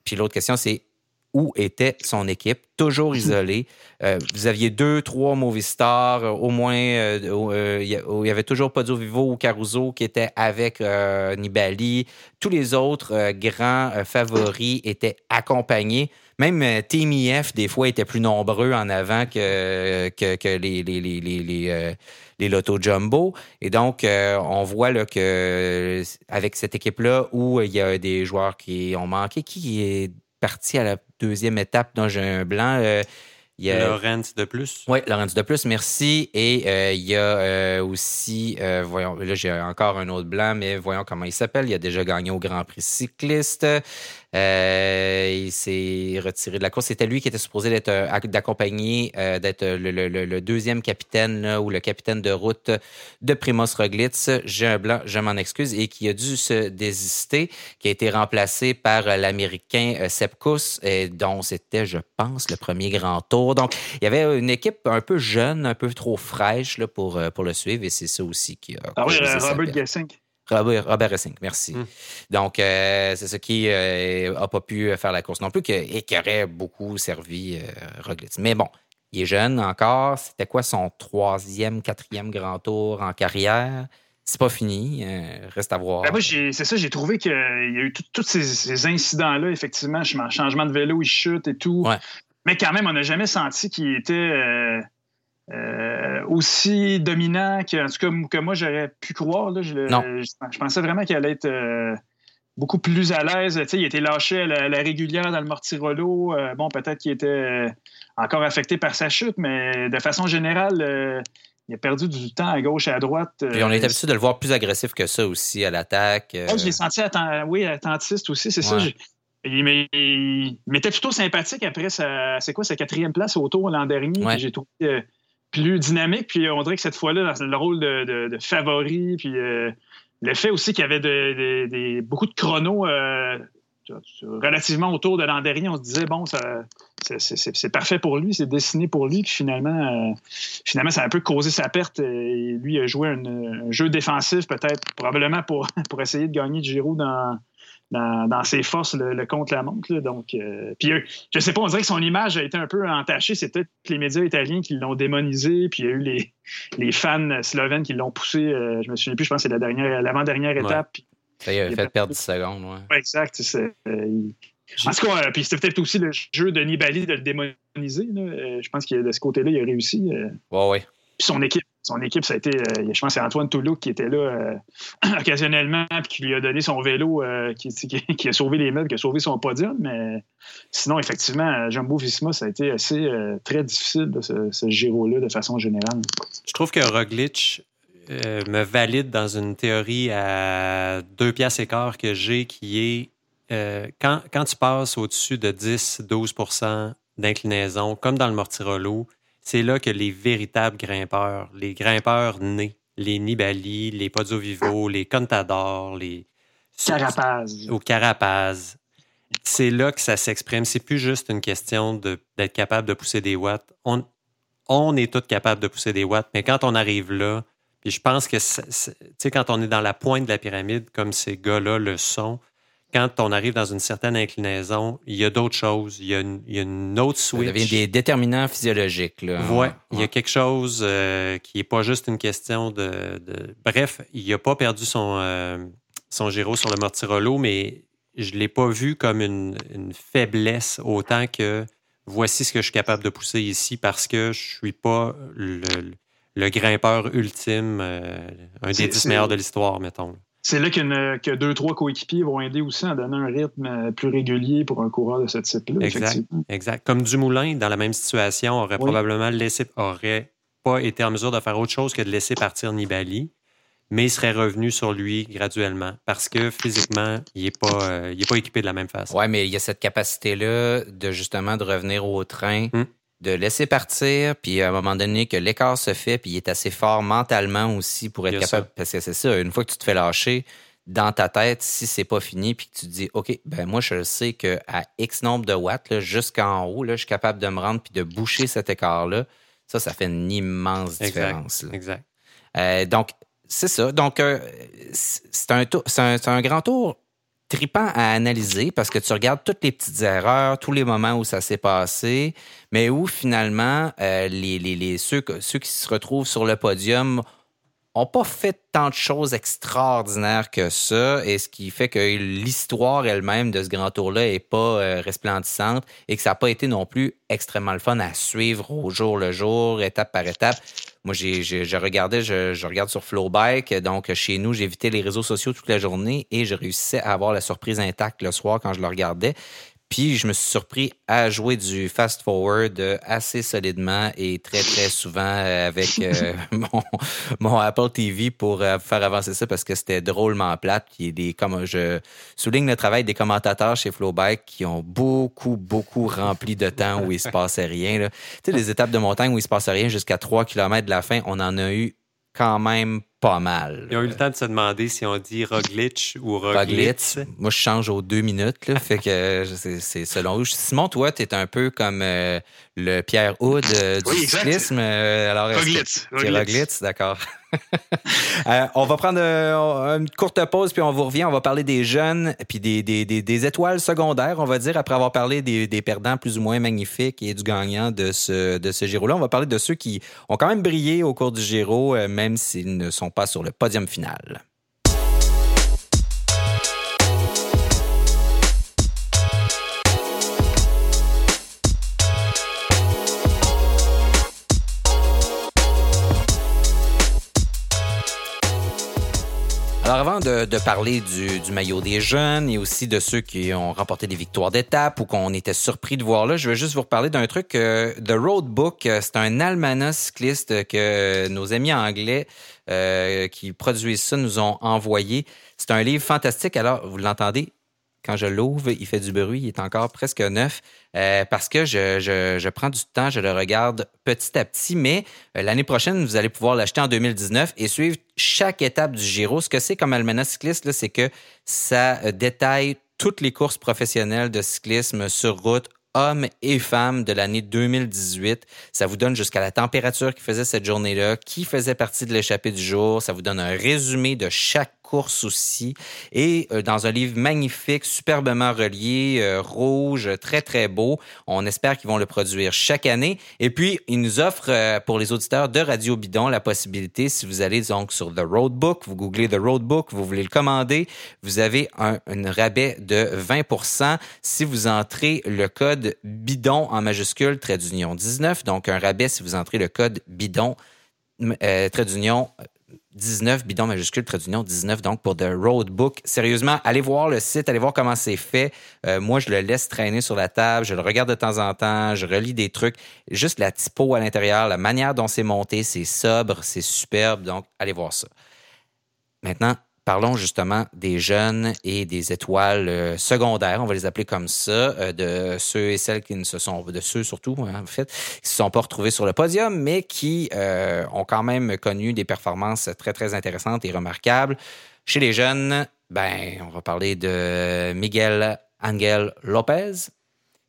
puis l'autre question, c'est où était son équipe, toujours isolée. Euh, vous aviez deux, trois mauvais stars, euh, au moins, euh, il y avait toujours Podio Vivo ou Caruso qui était avec Nibali. Tous les autres grands favoris étaient accompagnés. Même Team IF, des fois, était plus nombreux en avant que, que, les, les, les, les, les Lotto Jumbo. Et donc, on voit là, que avec cette équipe-là, où il y a des joueurs qui ont manqué, qui est parti à la deuxième étape dont j'ai un blanc. Euh, il y a... Laurence de plus. Oui, Laurence de plus, merci. Et euh, il y a euh, aussi, voyons, là j'ai encore un autre blanc, mais voyons comment il s'appelle. Il a déjà gagné au Grand Prix cycliste. Euh, il s'est retiré de la course. C'était lui qui était supposé d'être euh, d'accompagner, euh, d'être le, deuxième capitaine ou le capitaine de route de Primoz Roglic. J'ai un blanc, je m'en excuse, et qui a dû se désister, qui a été remplacé par l'Américain Sepkus, et dont c'était, je pense, le premier grand tour. Donc, il y avait une équipe un peu jeune, un peu trop fraîche là, pour, pour le suivre, et c'est ça aussi qui a. Ah oui, Robert Gessing. Robert, Racing, merci. Hmm. Donc, euh, c'est ce qui n'a euh, pas pu faire la course non plus et qui aurait beaucoup servi euh, Roglic. Mais bon, il est jeune encore. C'était quoi son troisième, quatrième grand tour en carrière? C'est pas fini. reste à voir. Ben, moi, c'est ça, j'ai trouvé qu'il y a eu tous ces, incidents-là, effectivement, changement de vélo, il chute et tout. Mais quand même, on n'a jamais senti qu'il était euh, aussi dominant que, en tout cas, que moi j'aurais pu croire. Là, je, je, pensais vraiment qu'il allait être euh, beaucoup plus à l'aise. il était lâché à la, régulière dans le Mortirolo. Euh, bon, peut-être qu'il était encore affecté par sa chute, mais de façon générale, il a perdu du temps à gauche et à droite. Et on est habitué de le voir plus agressif que ça aussi à l'attaque. Je l'ai senti oui, attentiste aussi, c'est ça. Il, m'était plutôt sympathique après sa, c'est quoi, sa quatrième place au tour l'an dernier. J'ai trouvé plus dynamique. Puis on dirait que cette fois-là, dans le rôle de, favori, puis euh, le fait aussi qu'il y avait beaucoup de chronos euh, relativement autour de l'an dernier, on se disait, bon, c'est parfait pour lui, c'est dessiné pour lui. Puis finalement, euh, finalement, ça a un peu causé sa perte. Et lui a joué un, jeu défensif, peut-être, probablement pour, pour essayer de gagner du Giro dans, dans, ses forces le, contre-la-montre. Donc, euh, puis je sais pas, on dirait que son image a été un peu entachée. C'est peut-être les médias italiens qui l'ont démonisé, puis il y a eu les, les fans slovènes qui l'ont poussé. Euh, je me souviens plus, je pense que c'est la dernière, l'avant-dernière étape. Ça y a fait perdre 10 secondes, ouais. exact. Euh, en tout cas, puis c'était peut-être aussi le jeu de Nibali de le démoniser. je pense que de ce côté-là, il a réussi. ouais, ouais. Puis son équipe son équipe, ça a été, euh, je pense, c'est Antoine Toulouse qui était là euh, occasionnellement, puis qui lui a donné son vélo, euh, qui, a sauvé les meubles, qui a sauvé son podium. Mais sinon, effectivement, Jumbo Visma, ça a été assez très difficile, ce, ce Giro-là, de façon générale. Je trouve que Roglic me valide dans une théorie à deux piastres écart que j'ai, qui est quand, quand tu passes au-dessus de 10-12% d'inclinaison, comme dans le Mortirolo, c'est là que les véritables grimpeurs, les grimpeurs nés, les Nibali, les Podio Vivo, les Contador, les. Carapaz. Ou Carapaz. C'est là que ça s'exprime. C'est plus juste une question d'être capable de pousser des watts. On, on est tous capables de pousser des watts, mais quand on arrive là, puis je pense que, tu sais, quand on est dans la pointe de la pyramide, comme ces gars-là le sont, quand on arrive dans une certaine inclinaison, il y a d'autres choses. Il y a une, autre switch. Ça devient des déterminants physiologiques. Là. Ouais, il y a quelque chose euh, qui n'est pas juste une question de. Bref, il n'a pas perdu son, euh, son Giro sur le Mortirolo, mais je ne l'ai pas vu comme une, faiblesse autant que voici ce que je suis capable de pousser ici parce que je ne suis pas le, grimpeur ultime, euh, un des dix meilleurs de l'histoire, mettons c'est là que deux, trois coéquipiers vont aider aussi à donner un rythme euh, plus régulier pour un coureur de ce type-là. Exact. exact. Comme Dumoulin, dans la même situation, aurait probablement laissé, aurait pas été en mesure de faire autre chose que de laisser partir Nibali, mais il serait revenu sur lui graduellement parce que physiquement, il n'est pas, euh, pas équipé de la même façon. Oui, mais il y a cette capacité-là de justement de revenir au train. Hum de laisser partir, puis à un moment donné que l'écart se fait, puis il est assez fort mentalement aussi pour être capable. Parce que c'est ça, une fois que tu te fais lâcher, dans ta tête, si c'est pas fini, puis que tu te dis, OK, ben moi, je sais qu'à X nombre de watts, jusqu'en haut, là, je suis capable de me rendre puis de boucher cet écart-là. Ça, ça fait une immense différence. Exact. Euh, donc, c'est ça. Donc, euh, c'est un, un, un grand tour tripant à analyser parce que tu regardes toutes les petites erreurs, tous les moments où ça s'est passé, mais où finalement euh, les, les, les, ceux, ceux qui se retrouvent sur le podium ont pas fait tant de choses extraordinaires que ça, et ce qui fait que l'histoire elle-même de ce grand tour-là est pas euh, resplendissante et que ça n'a pas été non plus extrêmement le fun à suivre au jour le jour, étape par étape. Moi, j'ai, je regardais, je, regarde sur Flowbike. Donc, chez nous, j'évitais les réseaux sociaux toute la journée et je réussissais à avoir la surprise intacte le soir quand je le regardais. Puis je me suis surpris à jouer du fast forward assez solidement et très très souvent avec euh, mon, mon, Apple TV pour euh, faire avancer ça parce que c'était drôlement plate. Puis des comme je souligne le travail des commentateurs chez Flowbike qui ont beaucoup beaucoup rempli de temps où il se passait rien. Tu sais les étapes de montagne où il se passait rien jusqu'à 3 km de la fin, on en a eu quand même pas mal. Ils ont eu le temps de se demander si on dit Roglic ou Roglitz. Moi, je change aux deux minutes. Là, fait que c'est selon vous. Simon, toi, tu es un peu comme euh, le Pierre Houd euh, du cyclisme. Euh, alors, Roglitz. Roglitz, d'accord. Euh, on va prendre euh, une courte pause, puis on vous revient. On va parler des jeunes, puis des, des, des, étoiles secondaires, on va dire, après avoir parlé des, perdants plus ou moins magnifiques et du gagnant de ce, de ce Giro-là. On va parler de ceux qui ont quand même brillé au cours du Giro, euh, même s'ils ne sont pas sur le podium final. Alors avant de, parler du, maillot des jeunes et aussi de ceux qui ont remporté des victoires d'étape ou qu'on était surpris de voir là, je veux juste vous reparler d'un truc. Euh, The Road Book, euh, c'est un almanach cycliste que nos amis anglais euh, qui produisent ça nous ont envoyé. C'est un livre fantastique. Alors, vous l'entendez, quand je l'ouvre, il fait du bruit, il est encore presque neuf euh, parce que je, je, prends du temps, je le regarde petit à petit, mais euh, l'année prochaine, vous allez pouvoir l'acheter en 2019 et suivre chaque étape du Giro. Ce que c'est comme Almanach cycliste, c'est que ça euh, détaille toutes les courses professionnelles de cyclisme sur route hommes et femmes de l'année 2018. Ça vous donne jusqu'à la température qui faisait cette journée-là, qui faisait partie de l'échappée du jour. Ça vous donne un résumé de chaque course aussi. Et euh, dans un livre magnifique, superbement relié, euh, rouge, très, très beau. On espère qu'ils vont le produire chaque année. Et puis, ils nous offrent euh, pour les auditeurs de Radio Bidon la possibilité, si vous allez donc sur The Roadbook, vous googlez The Roadbook, vous voulez le commander, vous avez un, rabais de 20 si vous entrez le code bidon en majuscule, trait d'union 19. Donc, un rabais si vous entrez le code bidon, trait d'union 19, bidon majuscule, trait d'union 19, donc pour The Roadbook. Sérieusement, allez voir le site, allez voir comment c'est fait. Euh, moi, je le laisse traîner sur la table, je le regarde de temps en temps, je relis des trucs. Juste la typo à l'intérieur, la manière dont c'est monté, c'est sobre, c'est superbe, donc allez voir ça. Maintenant, parlons justement des jeunes et des étoiles euh, secondaires, on va les appeler comme ça, euh, de ceux et celles qui ne se sont, de ceux surtout, hein, en fait, qui se sont pas retrouvés sur le podium, mais qui euh, ont quand même connu des performances très, très intéressantes et remarquables. Chez les jeunes, ben, on va parler de Miguel Angel Lopez.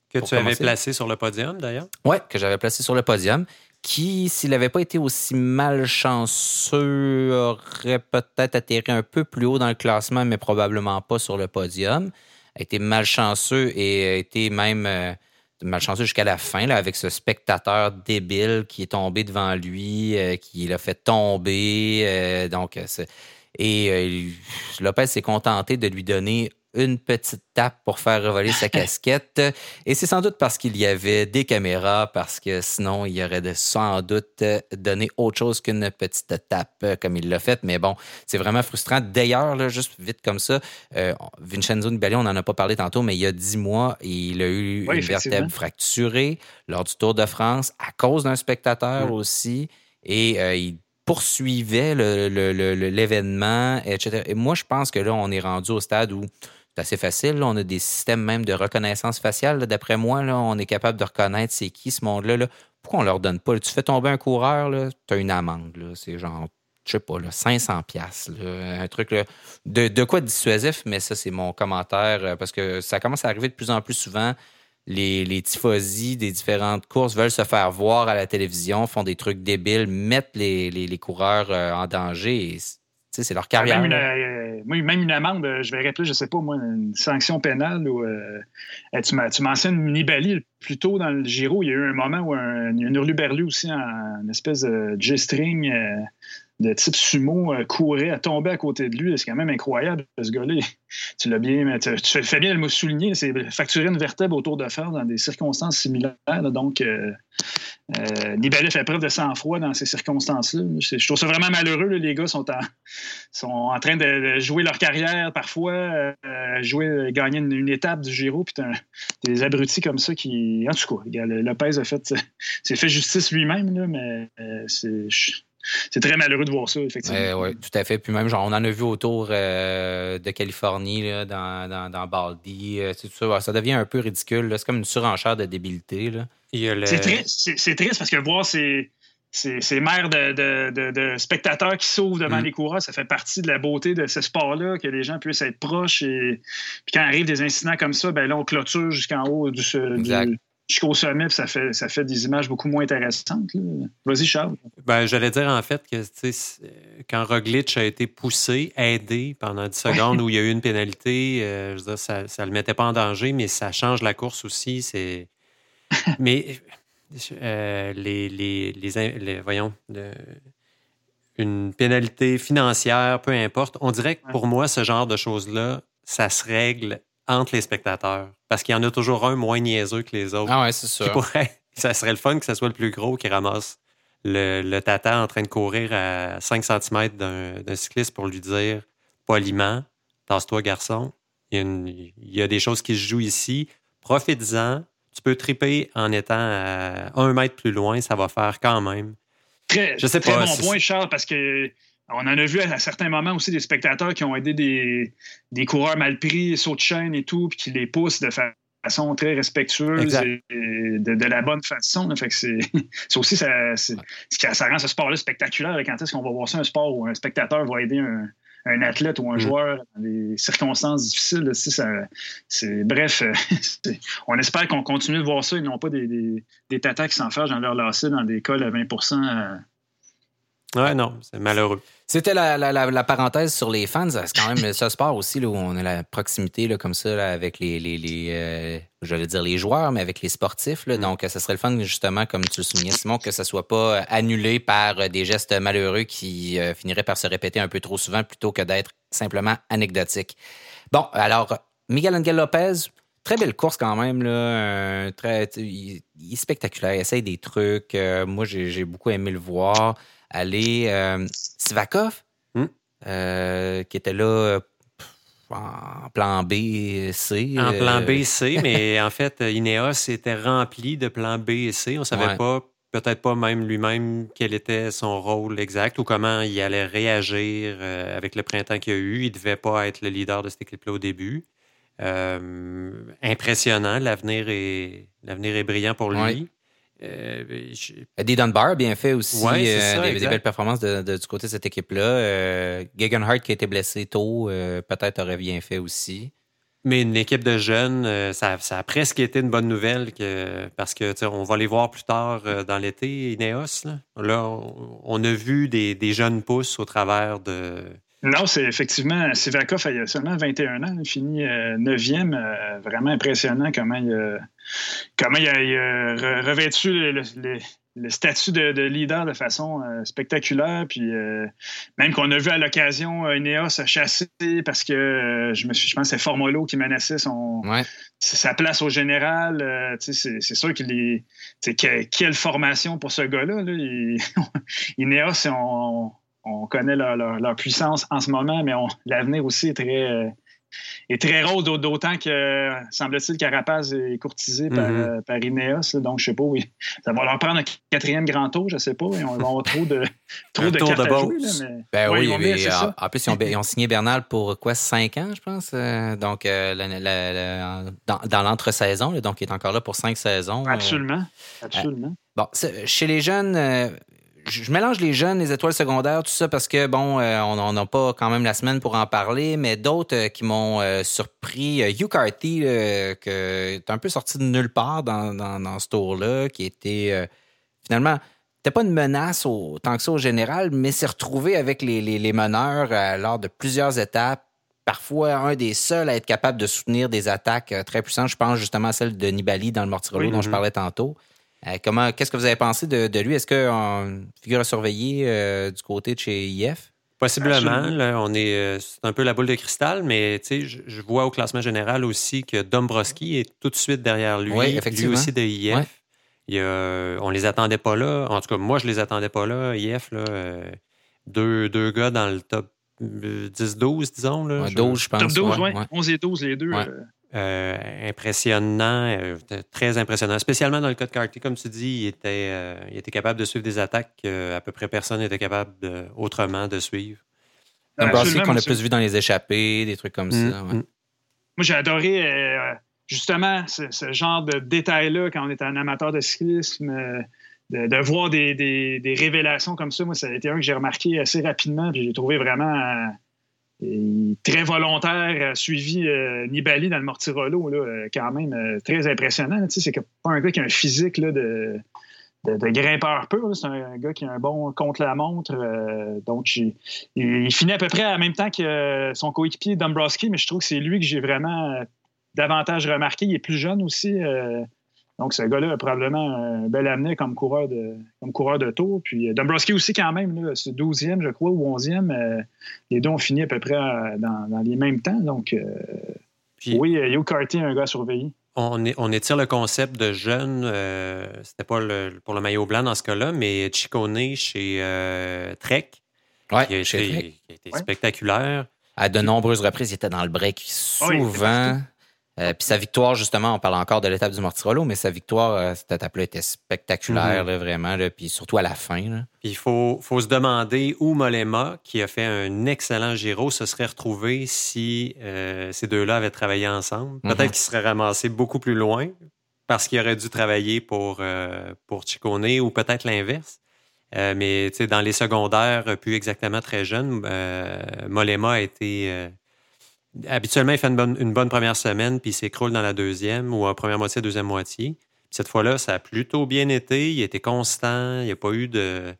Que tu avais placé sur le podium, d'ailleurs? Oui, que j'avais placé sur le podium qui, s'il n'avait pas été aussi malchanceux, aurait peut-être atterri un peu plus haut dans le classement, mais probablement pas sur le podium. A été malchanceux et a été même euh, malchanceux jusqu'à la fin, avec ce spectateur débile qui est tombé devant lui, euh, qui l'a fait tomber. Euh, et Lopez s'est contenté de lui donner une petite tape pour faire revoler sa casquette. Et c'est sans doute parce qu'il y avait des caméras, parce que sinon, il aurait de, sans doute donné autre chose qu'une petite tape comme il l'a fait. Mais bon, c'est vraiment frustrant. D'ailleurs, juste vite comme ça, euh, Vincenzo Nibali, on n'en a pas parlé tantôt, mais il y a dix mois, il a eu une vertèbre fracturée lors du Tour de France à cause d'un spectateur aussi. Et euh, il poursuivait l'événement, etc. Et moi, je pense que là, on est rendu au stade où c'est assez facile. On a des systèmes même de reconnaissance faciale. D'après moi, on est capable de reconnaître c'est qui ce monde-là. Pourquoi on leur donne pas? Tu fais tomber un coureur, tu as une amende. C'est genre, je sais pas, là, 500 pièces Un truc de, de quoi dissuasif, mais ça, c'est mon commentaire euh, parce que ça commence à arriver de plus en plus souvent. Les, les des différentes courses veulent se faire voir à la télévision, font des trucs débiles, mettent les, les, coureurs euh, en danger. C'est leur carrière. Même même une amende, euh, je verrais plus, je sais pas, moi, une sanction pénale ou. Euh, tu, tu mentionnes Nibali plus tôt dans le Giro. Il y a eu un moment où un, un hurluberlu aussi, en, une espèce de G-string. Euh, de type sumo courait, à tomber à côté de lui. C'est quand même incroyable, ce gars-là. Tu l'as bien, tu, fais bien de me souligner, c'est facturer une vertèbre autour de fer dans des circonstances similaires. donc, euh, Nibali fait preuve de sang-froid dans ces circonstances-là. Je trouve ça vraiment malheureux. Les gars sont en, sont en train de jouer leur carrière parfois, euh, jouer, gagner une, étape du Giro, puis des abrutis comme ça qui. En tout cas, Lopez a fait, s'est fait justice lui-même, mais euh, c'est. C'est très malheureux de voir ça, effectivement. oui, tout à fait. Puis même, genre, on en a vu autour euh, de Californie, là, dans, dans, dans, Baldy. ça, ça devient un peu ridicule. C'est comme une surenchère de débilité. Là. C'est triste, triste, parce que voir ces, ces, mères de, spectateurs qui sauvent devant mm. les coureurs, ça fait partie de la beauté de ce sport-là, que les gens puissent être proches. Et puis quand arrivent des incidents comme ça, ben là, on clôture jusqu'en haut du, jusqu'au sommet, puis ça fait, ça fait des images beaucoup moins intéressantes. Vas-y, Charles. Ben, J'allais dire en fait que quand Roglic a été poussé, aidé pendant 10 secondes où il y a eu une pénalité, euh, je veux dire, ça ne le mettait pas en danger, mais ça change la course aussi. C'est mais euh, les, les, voyons, une pénalité financière, peu importe, on dirait que pour moi, ce genre de choses-là, ça se règle entre les spectateurs. Parce qu'il y en a toujours un moins niaiseux que les autres. Ah ouais, c'est ça. ça serait le fun que ce soit le plus gros qui ramasse le, le tata en train de courir à 5 cm d'un cycliste pour lui dire poliment Tasse-toi, garçon. Il y, a il y, a des choses qui se jouent ici. Profites-en tu peux triper en étant à un mètre plus loin, ça va faire quand même. Très, je sais très bon point, Charles, parce que on en a vu à certains moments aussi des spectateurs qui ont aidé des, des coureurs mal pris, sauts de chaîne et tout, puis qui les poussent de façon très respectueuse et de, la bonne façon. Fait que c'est aussi ça, ça rend ce sport-là spectaculaire. Quand est-ce qu'on va voir ça, un sport où un spectateur va aider un, un athlète ou un mm. joueur dans des circonstances difficiles. c'est, bref, on espère qu'on continue de voir ça et non pas des, des, des tatas qui s'enferment dans leur lacet dans des cols à 20 euh. Ouais, non, c'est malheureux. C'était la, la, la, parenthèse sur les fans. C'est quand même ce sport aussi là, où on a la proximité là, comme ça avec les, les, les euh, j'allais dire les joueurs, mais avec les sportifs. Là. Mm. Donc, ce serait le fun, justement, comme tu le soulignais, Simon, que ça soit pas annulé par des gestes malheureux qui euh, finiraient par se répéter un peu trop souvent plutôt que d'être simplement anecdotiques. Bon, alors, Miguel Angel Lopez, très belle course quand même. Là, très, il, est spectaculaire, il essaye des trucs. Euh, moi, j'ai beaucoup aimé le voir aller. Euh, Sivakov, hmm. euh, qui était là en plan B, C. En plan B, C, mais en fait, Ineos était rempli de plans B et C. On ne savait pas, peut-être pas même lui-même, quel était son rôle exact ou comment il allait réagir avec le printemps qu'il y a eu. Il ne devait pas être le leader de cette équipe-là au début. impressionnant, l'avenir est, l'avenir est brillant pour lui. Euh, Eddie Dunbar, bien fait aussi. Euh, des, belles performances du côté de cette équipe-là. Euh, Gegenhardt, qui a été blessé tôt, peut-être aurait bien fait aussi. Mais une équipe de jeunes, ça, a presque été une bonne nouvelle que, parce que on va les voir plus tard dans l'été, Ineos. Là, on, a vu des, jeunes pousses au travers de, non, c'est effectivement, Sivakov, il a seulement 21 ans, il finit 9e. vraiment impressionnant comment il a, comment il a, revêtu le, statut de, leader de façon euh, spectaculaire. Puis euh, même qu'on a vu à l'occasion euh, Ineos chasser parce que je me suis, je pense que c'est Formolo qui menaçait son sa place au général. c'est sûr qu'il est. quelle formation pour ce gars-là. Ineos, on, on connaît leur, puissance en ce moment, mais l'avenir aussi est très est très rose, d'autant que semble-t-il Carapaz est courtisé par, mm-hmm. euh, par, Ineos. donc, je sais pas, oui. Ça va leur prendre un quatrième grand tour, je sais pas. Ils vont avoir trop de, trop de cartes à jouer. Ben oui, en, plus, ils ont, signé Bernal pour quoi, cinq ans, je pense. Euh, donc, euh, dans, l'entre-saison, donc il est encore là pour cinq saisons. Absolument. Absolument. bon, chez les jeunes, je mélange les jeunes, les étoiles secondaires, tout ça, parce que, bon, euh, on n'a pas quand même la semaine pour en parler, mais d'autres euh, qui m'ont euh, surpris. Hugh Carty, qui est un peu sorti de nulle part dans, dans, ce tour-là, qui était finalement n'était pas une menace autant que ça au général, mais s'est retrouvé avec les, les, meneurs lors de plusieurs étapes. Parfois, un des seuls à être capable de soutenir des attaques très puissantes. Je pense justement à celle de Nibali dans le Mortirolo dont je mm-hmm. parlais tantôt. Euh, comment, qu'est-ce que vous avez pensé de, lui? Est-ce qu'on figure à surveiller euh, du côté de chez IF? Possiblement. on est, euh, c'est un peu la boule de cristal, mais je, je vois au classement général aussi que Dombrowski est tout de suite derrière lui. Oui, effectivement. Lui aussi de IF. Il on les attendait pas là. En tout cas, moi, je les attendais pas là. IF, là, deux, deux gars dans le top 10-12, disons. Là, 12, je pense. Top 12, oui. 11 et 12, les deux. Euh, impressionnant, euh, très impressionnant. Spécialement dans le cas de Carty, comme tu dis, il était, euh, il était capable de suivre des attaques qu'à peu près personne n'était capable autrement de suivre. Un qu'on a plus vu dans les échappées, des trucs comme mm, ça. Mm. Moi, j'ai adoré justement ce, genre de détails-là quand on est un amateur de cyclisme. De, voir des, des, révélations comme ça, moi, ça a été un que j'ai remarqué assez rapidement, puis j'ai trouvé vraiment très volontaire, suivi euh, Nibali dans le Mortirolo, là, euh, quand même euh, très impressionnant. C'est pas un gars qui a un physique de, grimpeur pur. C'est un, gars qui a un bon contre-la-montre. donc, il, il, finit à peu près en même temps que son coéquipier Dombrowski, mais je trouve que c'est lui que j'ai vraiment davantage remarqué. Il est plus jeune aussi. Donc, ce gars-là a probablement un bel avenir comme coureur de, comme coureur de tour. Puis euh, Dombrowski aussi, quand même, c'est 12e, je crois, ou 11e. Euh, les deux ont fini à peu près euh, dans, les mêmes temps. Donc, oui, Hugh Carty, un gars surveillé. On, on, étire le concept de jeune. C'était pas pour le maillot blanc dans ce cas-là, mais Chicone chez Trek, ouais, qui, a été, spectaculaire. À de nombreuses reprises, il était dans le break souvent. Euh, puis sa victoire, justement, on parle encore de l'étape du Mortirolo, mais sa victoire, euh, cette étape-là était spectaculaire, mhm. vraiment, puis surtout à la fin. Puis il faut, faut, se demander où Molema, qui a fait un excellent Giro, se serait retrouvé si euh, ces deux-là avaient travaillé ensemble. Mhm. Peut-être qu'il serait ramassé beaucoup plus loin parce qu'il aurait dû travailler pour, pour Ciccone ou peut-être l'inverse. mais dans les secondaires, plus exactement très jeune, Molema a été habituellement, il fait une bonne, première semaine, puis il s'écroule dans la deuxième ou en première moitié, deuxième moitié. cette fois-là, ça a plutôt bien été. Il était constant. Il n'y a pas eu de,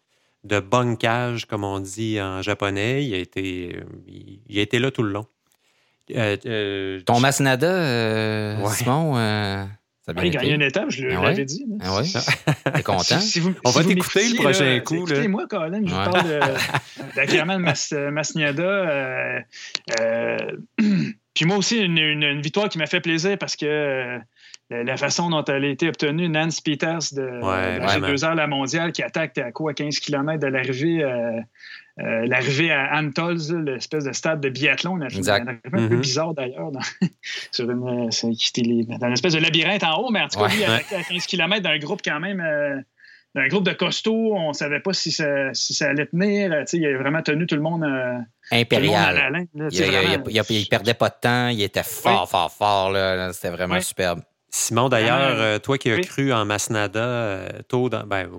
de bunkage, comme on dit en japonais. Il a été, il, a été là tout le long. Ton Masnada, Simon, ça a il a une étape, je ah l'avais dit. Ah oui? T'es content? On va t'écouter le prochain coup. Écoutez-moi, Colin, je vous parle de, de Masniada. Euh, euh, puis moi aussi, une, victoire qui m'a fait plaisir parce que euh, la façon dont elle a été obtenue, Nance Peters de, ouais, 2 heures la mondiale qui attaque à quoi 15 km de l'arrivée euh, l'arrivée à Antols, l'espèce de stade de biathlon, un, un peu mm-hmm. bizarre d'ailleurs, dans, une, espèce de labyrinthe en haut, mais en tout cas, lui, à, 15 km d'un groupe quand même. Euh, d'un groupe de costauds, on ne savait pas si ça, si ça allait tenir. il a vraiment tenu tout le monde. Euh, Impérial. il, ne perdait pas de temps, il était fort, fort, fort. C'était vraiment superbe. Simon, d'ailleurs, toi qui as cru en Masnada tôt, ben,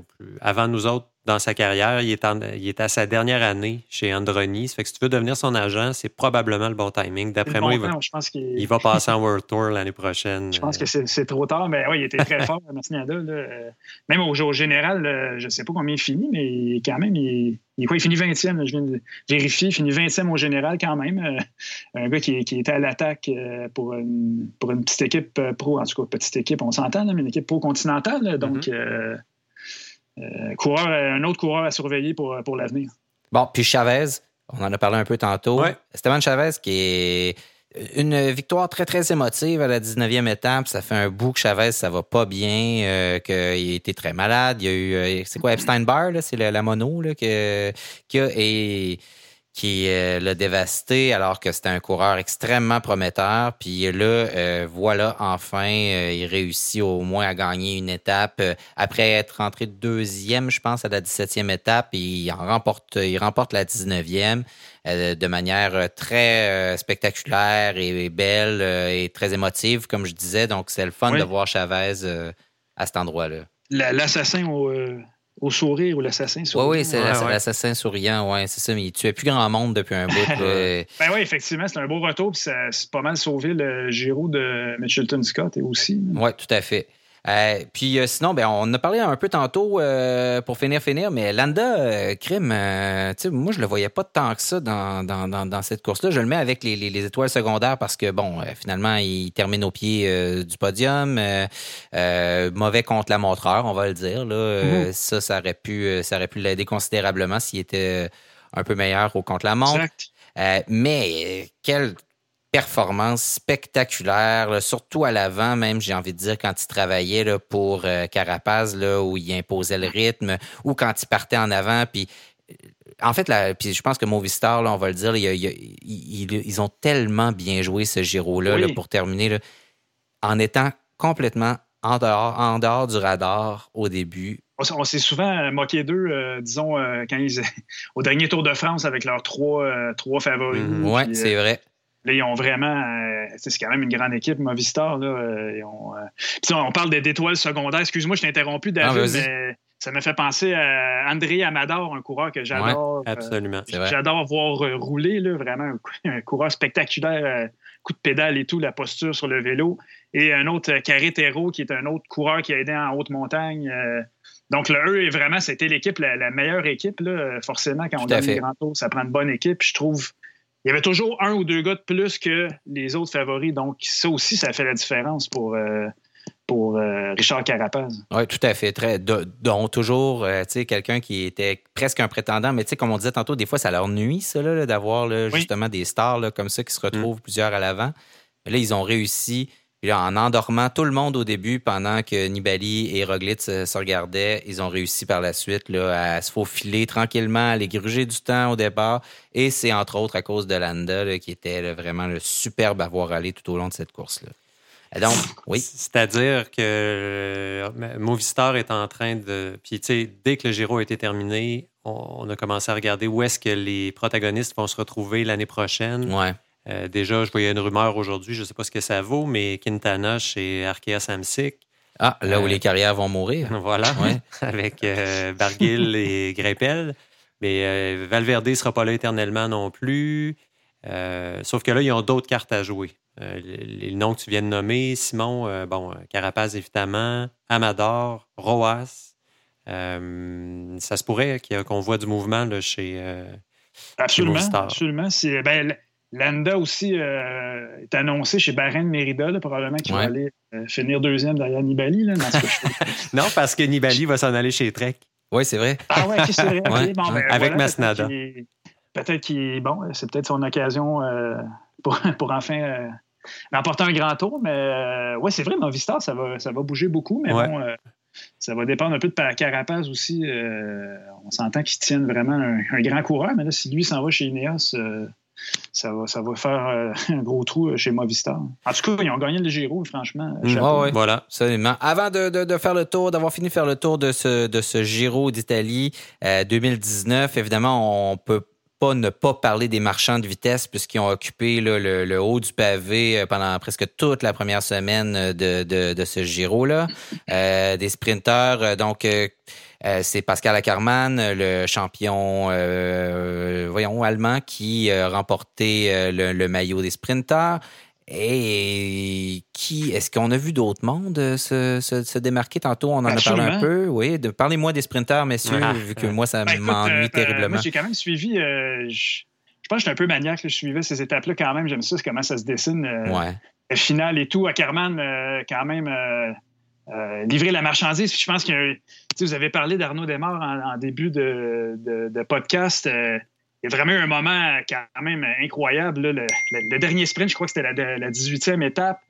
avant nous autres, dans sa carrière. Il est, il est à sa dernière année chez Androni. Ça fait que si tu veux devenir son agent, c'est probablement le bon timing. D'après moi, il, va, il... va, passer en World Tour l'année prochaine. Je pense que c'est trop tard, mais oui, il était très fort, Massinada. Même au, au général, je ne sais pas combien il finit, mais quand même, il, il, quoi, il finit 20e. je viens de vérifier. Il finit 20e au général quand même. Euh, un gars qui, qui était à l'attaque euh, pour une, pour une petite équipe euh, pro, en tout cas, petite équipe, on s'entend, mais une équipe pro-continentale. Donc, mm-hmm. Euh, coureur, un autre coureur à surveiller pour, pour l'avenir. Bon, puis Chavez, on en a parlé un peu tantôt. Esteban Chavez, qui est une victoire très, très émotive à la 19e étape. Ça fait un bout que Chavez, ça va pas bien, euh, qu'il a été très malade. Il y a eu, euh, c'est quoi, Epstein-Barr, c'est la, mono, là, que, qui a, et qui euh, l'a dévasté alors que c'était un coureur extrêmement prometteur. Puis là, euh, voilà, enfin, euh, il réussit au moins à gagner une étape après être rentré deuxième, je pense, à la 17e étape. il en remporte, il remporte la 19e de manière très spectaculaire et, belle et très émotive, comme je disais. Donc, c'est le fun de voir Chavez à cet endroit-là. L'assassin au au sourire ou l'assassin souriant. Oui, oui, c'est l'assassin souriant, oui, c'est ça. Mais il tuait plus grand monde depuis un bout. ben oui, effectivement, c'est un beau retour. Puis c'est pas mal sauvé le Giro de Mitchelton Scott aussi. Oui, tout à fait. Euh, puis euh, sinon, ben, on a parlé un peu tantôt euh, pour finir, finir, mais Landa Crime, moi je le voyais pas tant que ça dans, dans, dans, cette course-là. Je le mets avec les, les, étoiles secondaires parce que bon, finalement, il termine au pied du podium. mauvais contre la montreur, on va le dire. Là. Mmh. Ça, ça aurait pu ça aurait pu l'aider considérablement s'il était un peu meilleur au contre la montre. mais quel performance spectaculaire, surtout à l'avant, même, j'ai envie de dire, quand il travaillait là, pour euh, Carapaz, là, où il imposait le rythme, ou quand il partait en avant, puis euh, en fait, là, puis je pense que Movistar, là, on va le dire, ils ont tellement bien joué ce Giro-là pour terminer, là, en étant complètement en dehors, en dehors du radar au début. On, s'est souvent moqué d'eux, euh, disons, quand ils, au dernier Tour de France avec leurs trois, trois favoris. Mhm. Oui, c'est vrai. Là, ils ont vraiment. Euh, c'est quand même une grande équipe, Movistar. Là, euh, on, euh, on, parle d'étoiles secondaires. Excuse-moi, je t'ai interrompu, David, mais ça m'a fait penser à André Amador, un coureur que j'adore. absolument. j'adore voir rouler, là, vraiment un, coureur spectaculaire, coup de pédale et tout, la posture sur le vélo. Et un autre, Carretero, qui est un autre coureur qui a aidé en haute montagne. donc, le E, vraiment, c'était l'équipe, la, meilleure équipe. Là, forcément, quand on gagne les grands tours, ça prend une bonne équipe. Je trouve il y avait toujours un ou deux gars de plus que les autres favoris. Donc, ça aussi, ça fait la différence pour, euh, pour euh, Richard Carapaz. Oui, tout à fait. Très, dont toujours, euh, tu sais, quelqu'un qui était presque un prétendant, mais tu sais, comme on disait tantôt, des fois, ça leur nuit, ça, d'avoir justement des stars comme ça qui se retrouvent mm. plusieurs à l'avant. Mais là, ils ont réussi en endormant tout le monde au début pendant que Nibali et Roglic se, regardaient, ils ont réussi par la suite là, à se faufiler tranquillement, à les gruger du temps au départ. Et c'est entre autres à cause de Landa qui était vraiment le superbe à voir aller tout au long de cette course-là. Donc, oui. C'est-à-dire que euh, Movistar est en train de. Puis, tu sais, dès que le Giro a été terminé, on, a commencé à regarder où est-ce que les protagonistes vont se retrouver l'année prochaine. Ouais. Euh, déjà, je voyais une rumeur aujourd'hui, je ne sais pas ce que ça vaut, mais Quintana chez Arkea Samsic. Ah, là où euh, les carrières vont mourir. Voilà, avec euh, Barguil et Greppel. Mais Valverde ne sera pas là éternellement non plus. sauf que là, ils ont d'autres cartes à jouer. les, noms que tu viens de nommer, Simon, bon, Carapaz évidemment, Amador, Roas. ça se pourrait qu'on voit du mouvement là, chez. absolument. absolument. Ben, Landa aussi est annoncé chez Bahrain Merida, probablement qu'il va aller finir deuxième derrière Nibali. Là, non, parce que Nibali va s'en aller chez Trek. Oui, c'est vrai. Ah ouais, c'est vrai. Ben, Avec Masnada. Peut-être qu'il bon, c'est peut-être son occasion pour, pour enfin remporter un grand tour. Mais euh, ouais, c'est vrai, Movistar, ça va, ça va bouger beaucoup, mais bon, euh, ça va dépendre un peu de Carapaz aussi. Euh, on s'entend qu'il tienne vraiment un, grand coureur, mais là, si lui s'en va chez Ineos, ça va, ça va faire un gros trou chez Movistar. En tout cas, ils ont gagné le Giro, franchement. Mm. Voilà, absolument. Avant de, de, faire le tour, d'avoir fini de faire le tour de ce, de ce Giro d'Italie 2019, évidemment, on peut ne pas parler des marchands de vitesse puisqu'ils ont occupé le, haut du pavé euh, pendant presque toute la première semaine de, ce Giro-là. Euh, des sprinteurs, euh, donc c'est Pascal Ackermann, le champion voyons, allemand, qui a remporté le, maillot des sprinteurs. Et qui est-ce qu'on a vu d'autres mondes euh, se, démarquer? Tantôt On en a parlé un peu. Oui, parlez-moi des sprinteurs, messieurs, ah. vu que moi ça ben, m'ennuie euh, terriblement. moi, j'ai quand même suivi. Euh, je, pense que je suis un peu maniaque. je suivais ces étapes-là quand même. J'aime ça, comment ça se dessine. ouais. Le final et tout. Ackerman, quand même. livrer la marchandise. je pense que vous avez parlé d'Arnaud Desmar en, début de, de podcast il y a vraiment eu un moment quand même incroyable. Le, dernier sprint, je crois que c'était la, 18e étape.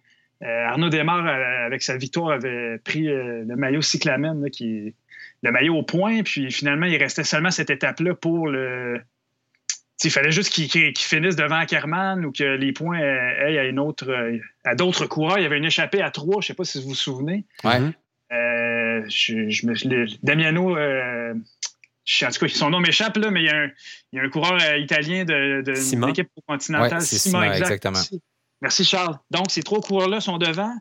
Euh, Arnaud Desmar, euh, avec sa victoire, avait pris euh, le maillot cyclamen, qui, le maillot au point. Puis finalement, il restait seulement cette étape-là pour le. il fallait juste qu'il finisse devant Ackerman ou que les points aillent à une autre, à d'autres coureurs. Il y avait une échappée à trois, je ne sais pas si vous vous souvenez. Ouais. je, je Damiano en tout cas, son nom m'échappe, là, mais il y, a un, coureur euh, italien de, de l'équipe continentale. Simon, exactement. Merci. Charles. Donc, ces trois coureurs-là sont devant.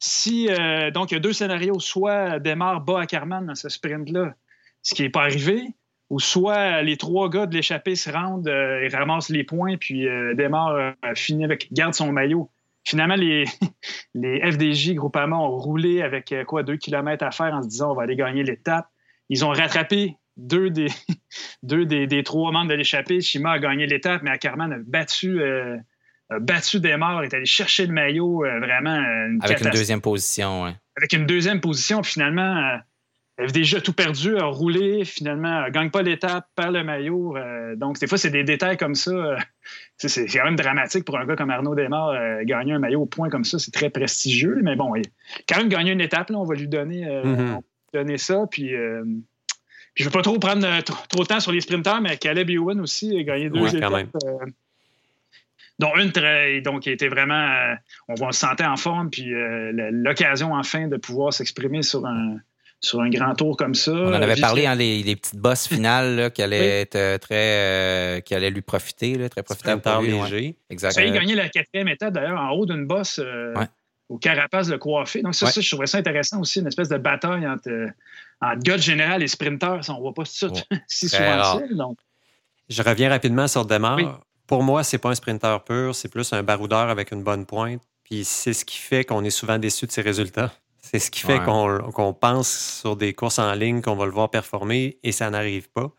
Si, euh, donc, il y a deux scénarios. Soit démarre bas à Carman dans ce sprint-là, ce qui n'est pas arrivé, ou soit les trois gars de l'échappée se rendent euh, et ramassent les points, puis démarre finit avec, garde son maillot. Finalement, les, les FDJ Groupama ont roulé avec quoi, deux kilomètres à faire en se disant on va aller gagner l'étape. Ils ont rattrapé deux des, deux des, trois membres de l'échappée. Shima a gagné l'étape, mais Ackerman a battu, euh, a battu Desmar, est allé chercher le maillot, euh, vraiment. Une Avec une deuxième position, oui. Avec une deuxième position, finalement, euh, elle avait déjà tout perdu, a roulé, finalement, ne gagne pas l'étape, perd le maillot. donc, des fois, c'est des détails comme ça. c'est quand même dramatique pour un gars comme Arnaud Desmar. gagner un maillot au point comme ça, c'est très prestigieux. Mais bon, il quand même gagné une étape, là, on va lui donner, mm-hmm. donner ça. Puis je ne veux pas trop prendre euh, trop, de temps sur les sprinteurs, mais Caleb Ewan aussi a gagné deux étapes. Euh, dont une très, donc, qui était vraiment, euh, on va se sentir en forme, puis l'occasion enfin de pouvoir s'exprimer sur un, sur un grand tour comme ça. On en avait parlé, hein, les, petites bosses finales qui allaient être très, qui allaient lui profiter, là, très profitable pour lui. Léger. Exactement. Il a gagné la quatrième étape d'ailleurs en haut d'une bosse au carapace le coiffé. Donc ça, ça, je trouvais ça intéressant aussi, une espèce de bataille entre en gars général et sprinteurs, on ne voit pas ça si souvent. Donc. Je reviens rapidement sur Demar. Pour moi, c'est pas un sprinteur pur, c'est plus un baroudeur avec une bonne pointe. Puis c'est ce qui fait qu'on est souvent déçu de ses résultats. C'est ce qui fait qu'on pense sur des courses en ligne qu'on va le voir performer et ça n'arrive pas.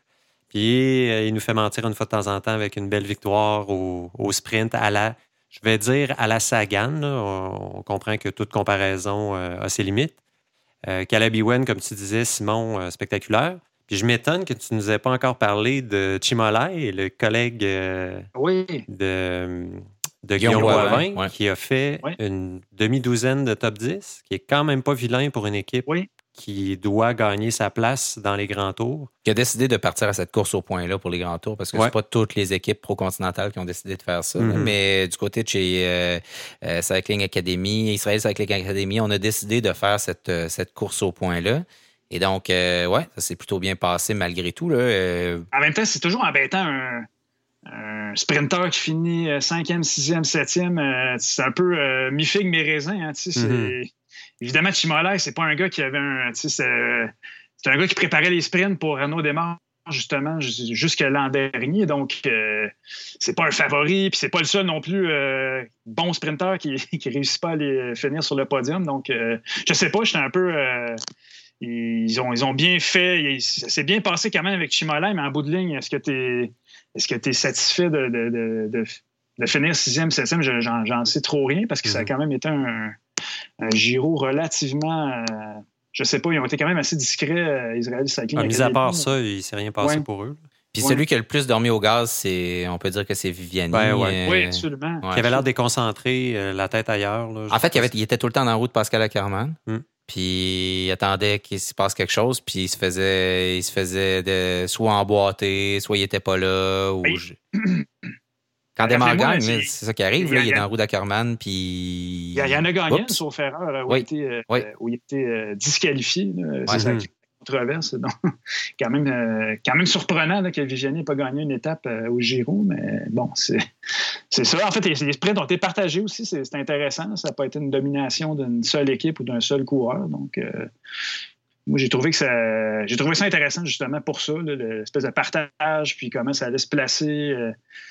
Puis euh, il nous fait mentir une fois de temps en temps avec une belle victoire au, sprint à la, je vais dire à la Sagan. On, comprend que toute comparaison euh, a ses limites. Euh, Caleb comme tu disais, Simon, euh, spectaculaire. Puis je m'étonne que tu ne nous aies pas encore parlé de Chimolai, le collègue euh, de, de Guillaume Boivin, qui a fait une demi-douzaine de top 10, qui est quand même pas vilain pour une équipe qui doit gagner sa place dans les grands tours. Qui a décidé de partir à cette course au point-là pour les grands tours, parce que ce c'est pas toutes les équipes pro-continentales qui ont décidé de faire ça. Mm-hmm. Mais du côté de chez euh, euh, Cycling Academy, Israël Cycling Academy, on a décidé de faire cette, euh, cette course au point-là. Et donc, ouais, ça s'est plutôt bien passé malgré tout. Là. En même temps, c'est toujours embêtant un, un sprinter qui finit 5e, 6e, 7e. c'est un peu mi-figue, mi-raisin. Hein, mm-hmm. Évidemment, Chimolai, c'est pas un gars qui avait un. C'est un gars qui préparait les sprints pour Renault Desmar justement jusque l'an dernier. Donc, euh, c'est pas un favori, puis c'est pas le seul non plus euh, bon sprinter qui, qui réussit pas à les finir sur le podium. Donc, euh, je sais pas, j'étais un peu ils, ont, ils ont bien fait. C'est bien passé quand même avec Chimolin, mais en bout de ligne, est-ce que tu es, est -ce es satisfait de, de, de, finir sixième, septième? J'en sais trop rien parce que ça a mm-hmm. quand même été un, un Giro relativement. Euh, je sais pas, ils ont été quand même assez discrets, euh, Israël Cycling. Ah, mis à part ça, il s'est rien passé pour eux. Puis celui qui a le plus dormi au gaz, c'est, on peut dire que c'est Viviani. Ben oui, absolument. Qui avait l'air déconcentré, la tête ailleurs. en fait, il, avait, il, était tout le temps dans la route Pascal Ackermann. Mm. Puis il attendait qu'il se passe quelque chose, puis il se faisait, il se faisait de, soit emboîter, soit il était pas là. Ou Quand Desmar gagne, c'est ça qui arrive. il est dans la roue d'Ackerman. Puis... Il y en a gagné, sauf erreur, où, il était, euh, où il était euh, disqualifié. C'est ça controverse. Donc, quand même, euh, quand même surprenant que Vigiani n'ait pas gagné une étape euh, au Giro, mais bon, c'est ça. En fait, les, sprints ont été partagés aussi, c'est intéressant. Ça n'a pas été une domination d'une seule équipe ou d'un seul coureur. Donc, euh, moi, j'ai trouvé que ça, j'ai trouvé ça intéressant justement pour ça, l'espèce de partage, puis comment ça allait se placer.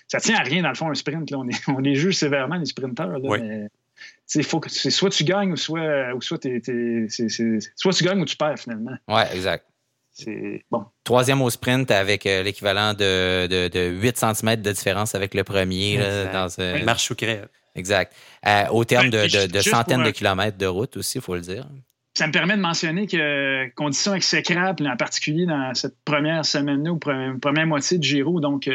ça tient à rien dans le fond un sprint. Là. On, est, on les juge sévèrement les sprinteurs, mais faut que c'est soit tu gagnes ou soit, ou soit, soit tu gagnes ou tu perds finalement. Oui, exact. C'est bon. Troisième au sprint avec euh, l'équivalent de, de, de, 8 cm de différence avec le premier. Là, dans, euh, Marche ou crève. Exact. Euh, au terme de, de centaines de kilomètres de route aussi, il faut le dire. Ça me permet de mentionner que conditions exécrables, en particulier dans cette première semaine-là ou première, moitié du Giro, donc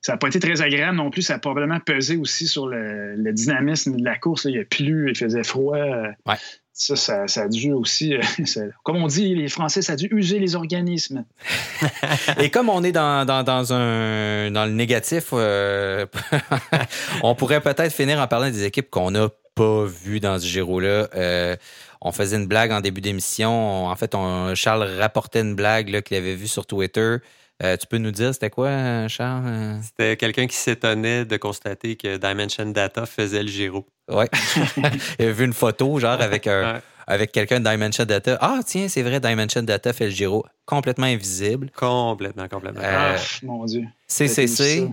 ça n'a pas été très agréable non plus. Ça a probablement pesé aussi sur le, dynamisme de la course. Il y a plu, il faisait froid. Ouais. Ça, ça, a dû aussi, comme on dit, les Français, ça a dû user les organismes. Et comme on est dans, dans, un, dans le négatif, euh, on pourrait peut-être finir en parlant des équipes qu'on n'a pas vues dans ce Giro-là. Euh, on faisait une blague en début d'émission. En fait, on, Charles rapportait une blague qu'il avait vue sur Twitter. Euh, tu peux nous dire c'était quoi, Charles? Euh? C'était quelqu'un qui s'étonnait de constater que Dimension Data faisait le Giro. Oui. Il avait vu une photo, genre, avec Avec quelqu'un de Dimension Data. Ah, tiens, c'est vrai, Dimension Data fait le Giro complètement invisible. Complètement, complètement. Euh, ah, mon Dieu. CCC.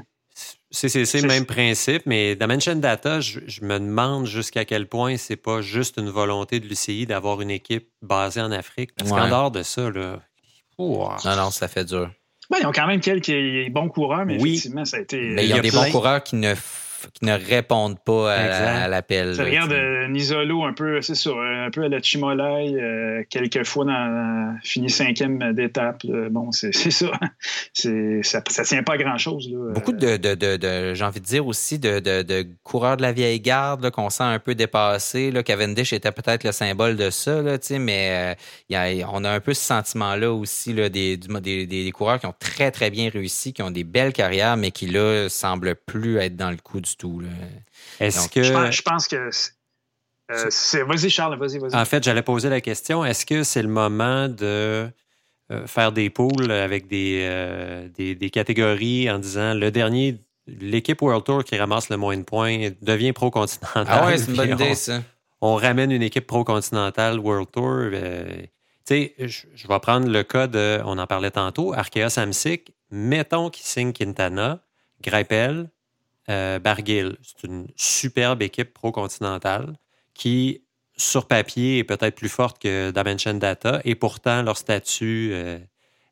CCC, même principe, mais Dimension Data, je, me demande jusqu'à quel point c'est pas juste une volonté de l'UCI d'avoir une équipe basée en Afrique. Parce qu'en dehors de ça, là. Non, non, ça fait dur. Ben, ils ont quand même quelques bons coureurs, mais effectivement, ça a été. Mais il y a, des bons coureurs qui ne qui ne répondent pas à, l'appel. Ça regarde euh, Nisolo un peu, c'est ça, un peu à la Chimolai, euh, quelques fois dans, fini cinquième d'étape. Bon, c'est ça. ça. Ça tient pas à grand-chose. Beaucoup de, de, de, j'ai envie de dire aussi, de, de, coureurs de la vieille garde qu'on sent un peu dépassés. Là. Cavendish était peut-être le symbole de ça, là, mais euh, on a un peu ce sentiment-là aussi là, des, des, des, coureurs qui ont très, très bien réussi, qui ont des belles carrières, mais qui, là, semblent plus être dans le coup du tout. Est-ce que. Je pense, que. Euh, vas-y, Charles, vas-y, vas-y. En fait, j'allais poser la question est-ce que c'est le moment de euh, faire des poules avec euh, des, des, catégories en disant le dernier, l'équipe World Tour qui ramasse le moins de points devient pro-continental? Ah ouais, c'est une bonne idée, ça. On ramène une équipe pro-continentale World Tour. tu sais, je vais prendre le cas de, on en parlait tantôt, Arkea Samsic. Mettons qu'il signe Quintana, Greipel, euh, Barguil. C'est une superbe équipe pro-continentale qui, sur papier, est peut-être plus forte que Dimension Data et pourtant, leur statut euh,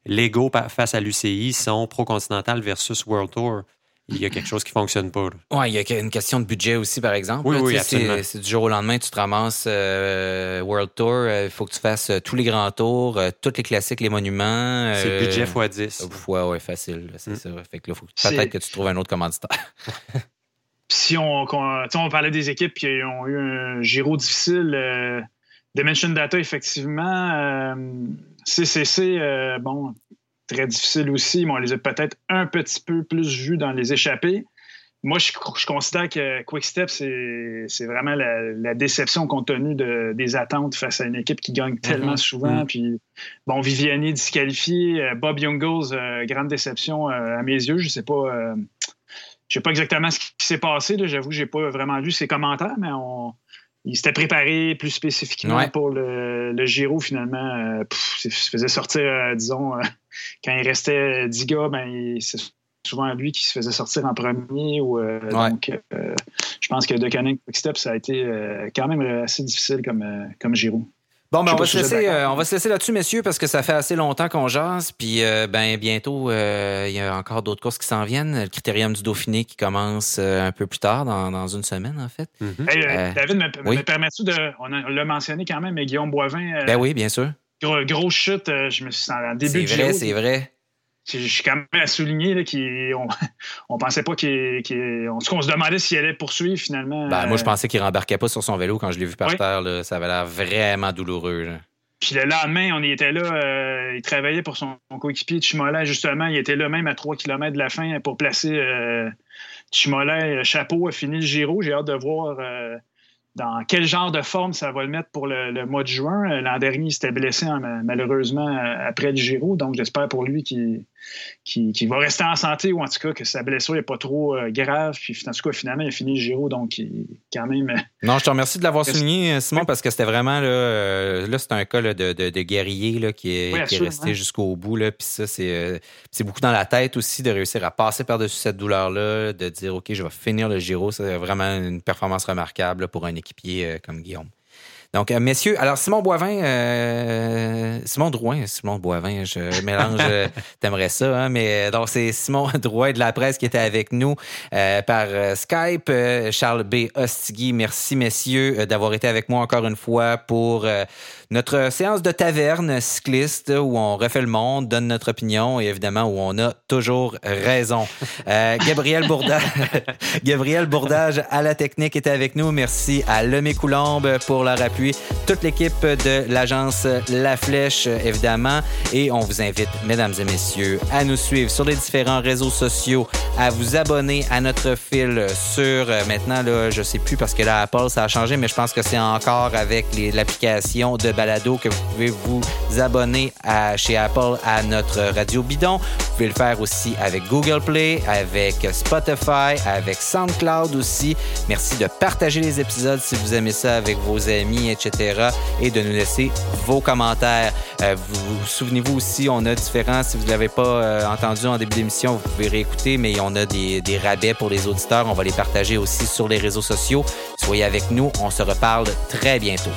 légaux face à l'UCI sont pro-continental versus World Tour il y a quelque chose qui fonctionne pas. Oui, il y a une question de budget aussi, par exemple. Oui, oui, absolument. C'est du jour au lendemain, tu te ramasses euh, World Tour, euh, il faut que tu fasses euh, tous les grands tours, tous les classiques, les monuments. c'est budget x 10. Oui, oui, facile, c'est mm. ça. Fait que là, faut peut-être que tu trouves un autre commanditaire. si on, on, parlait des équipes qui ont eu un Giro difficile, Dimension Data, effectivement, CCC, bon, très difficile aussi, mais on les a peut-être un petit peu plus vus dans les échappées. Moi, je, considère que Quickstep, c'est vraiment la, déception compte tenu de, des attentes face à une équipe qui gagne tellement mm-hmm. souvent. Mm-hmm. Puis, bon, Viviani disqualifié, euh, Bob Youngles, euh, grande déception euh, à mes yeux. Je sais pas, je sais pas exactement ce qui s'est passé. J'avoue, j'ai pas vraiment lu ses commentaires, mais on, il s'était préparé plus spécifiquement pour le, le, Giro, finalement. Euh, il se faisait sortir, euh, disons, euh, quand il restait 10 gars, ben, c'est souvent lui qui se faisait sortir en premier. Ou, Donc, je pense que de Canning Step, ça a été quand même assez difficile comme, comme Giro. Bon, ben, on, va si laisser, euh, on va se laisser là-dessus, messieurs, parce que ça fait assez longtemps qu'on jase. Puis, euh, ben, bientôt, euh, il y a encore d'autres courses qui s'en viennent. Le Critérium du Dauphiné qui commence euh, un peu plus tard, dans, dans une semaine, en fait. Hey, Euh, David, me, oui. me permets-tu de. On l'a mentionné quand même, mais Guillaume Boivin, euh, Ben oui, bien sûr. gros, grosse chute, euh, je me suis en début C'est vrai, c'est vrai. Je suis quand même à souligner qu'on on pensait pas qu'il. on, on se demandait s'il allait poursuivre finalement. Ben, moi, je Euh, pensais qu'il rembarquait pas sur son vélo quand je l'ai vu par Oui. terre. Là. Ça avait l'air vraiment douloureux. là. Puis le lendemain, on y était là, euh, il travaillait pour son, son coéquipier Chimolet, justement. Il était là même à 3 km de la fin pour placer euh, Chimolet. Chapeau a fini le Giro. J'ai hâte de voir euh, dans quel genre de forme ça va le mettre pour le, le mois de juin. L'an dernier, il s'était blessé hein, malheureusement après le Giro. Donc j'espère pour lui qu'il qu'il- qu'il va rester en santé ou en tout cas que sa blessure n'est pas trop euh, grave. Puis en tout cas, finalement, il a fini le Giro. Donc il- quand même. euh, Non, je te remercie de l'avoir souligné, Simon, parce que c'était vraiment là, euh, là c'est un cas là, de, de, de guerrier là, qui est, Oui, qui est resté jusqu'au bout. Là, puis ça, c'est, euh, c'est beaucoup dans la tête aussi de réussir à passer par-dessus cette douleur-là, de dire OK, je vais finir le Giro. C'est vraiment une performance remarquable là, pour un équipier euh, comme Guillaume. Donc, euh, messieurs, alors Simon Boivin, euh, Simon Drouin, Simon Boivin, je mélange, euh, t'aimerais ça, hein, mais donc c'est Simon Drouin de la presse qui était avec nous euh, par euh, Skype. Euh, Charles B. Ostigui, merci messieurs euh, d'avoir été avec moi encore une fois pour euh, notre séance de taverne cycliste où on refait le monde, donne notre opinion et évidemment où on a toujours raison. Euh, Gabriel Bourdage, Gabriel Bourdage à la technique était avec nous. Merci à Lemay Coulombe pour leur appui. Toute l'équipe de l'agence La Flèche, évidemment. Et on vous invite, mesdames et messieurs, à nous suivre sur les différents réseaux sociaux, à vous abonner à notre fil sur euh, maintenant, là, je sais plus parce que là, Apple, ça a changé, mais je pense que c'est encore avec l'application de balado que vous pouvez vous abonner à, chez Apple à notre radio bidon. Vous pouvez le faire aussi avec Google Play, avec Spotify, avec SoundCloud aussi. Merci de partager les épisodes si vous aimez ça avec vos amis, etc. et de nous laisser vos commentaires. Euh, vous, vous souvenez-vous aussi, on a différents, si vous ne l'avez pas euh, entendu en début d'émission, vous pouvez réécouter, mais on a des rabais pour les auditeurs. On va les partager aussi sur les réseaux sociaux. Soyez avec nous, on se reparle très bientôt.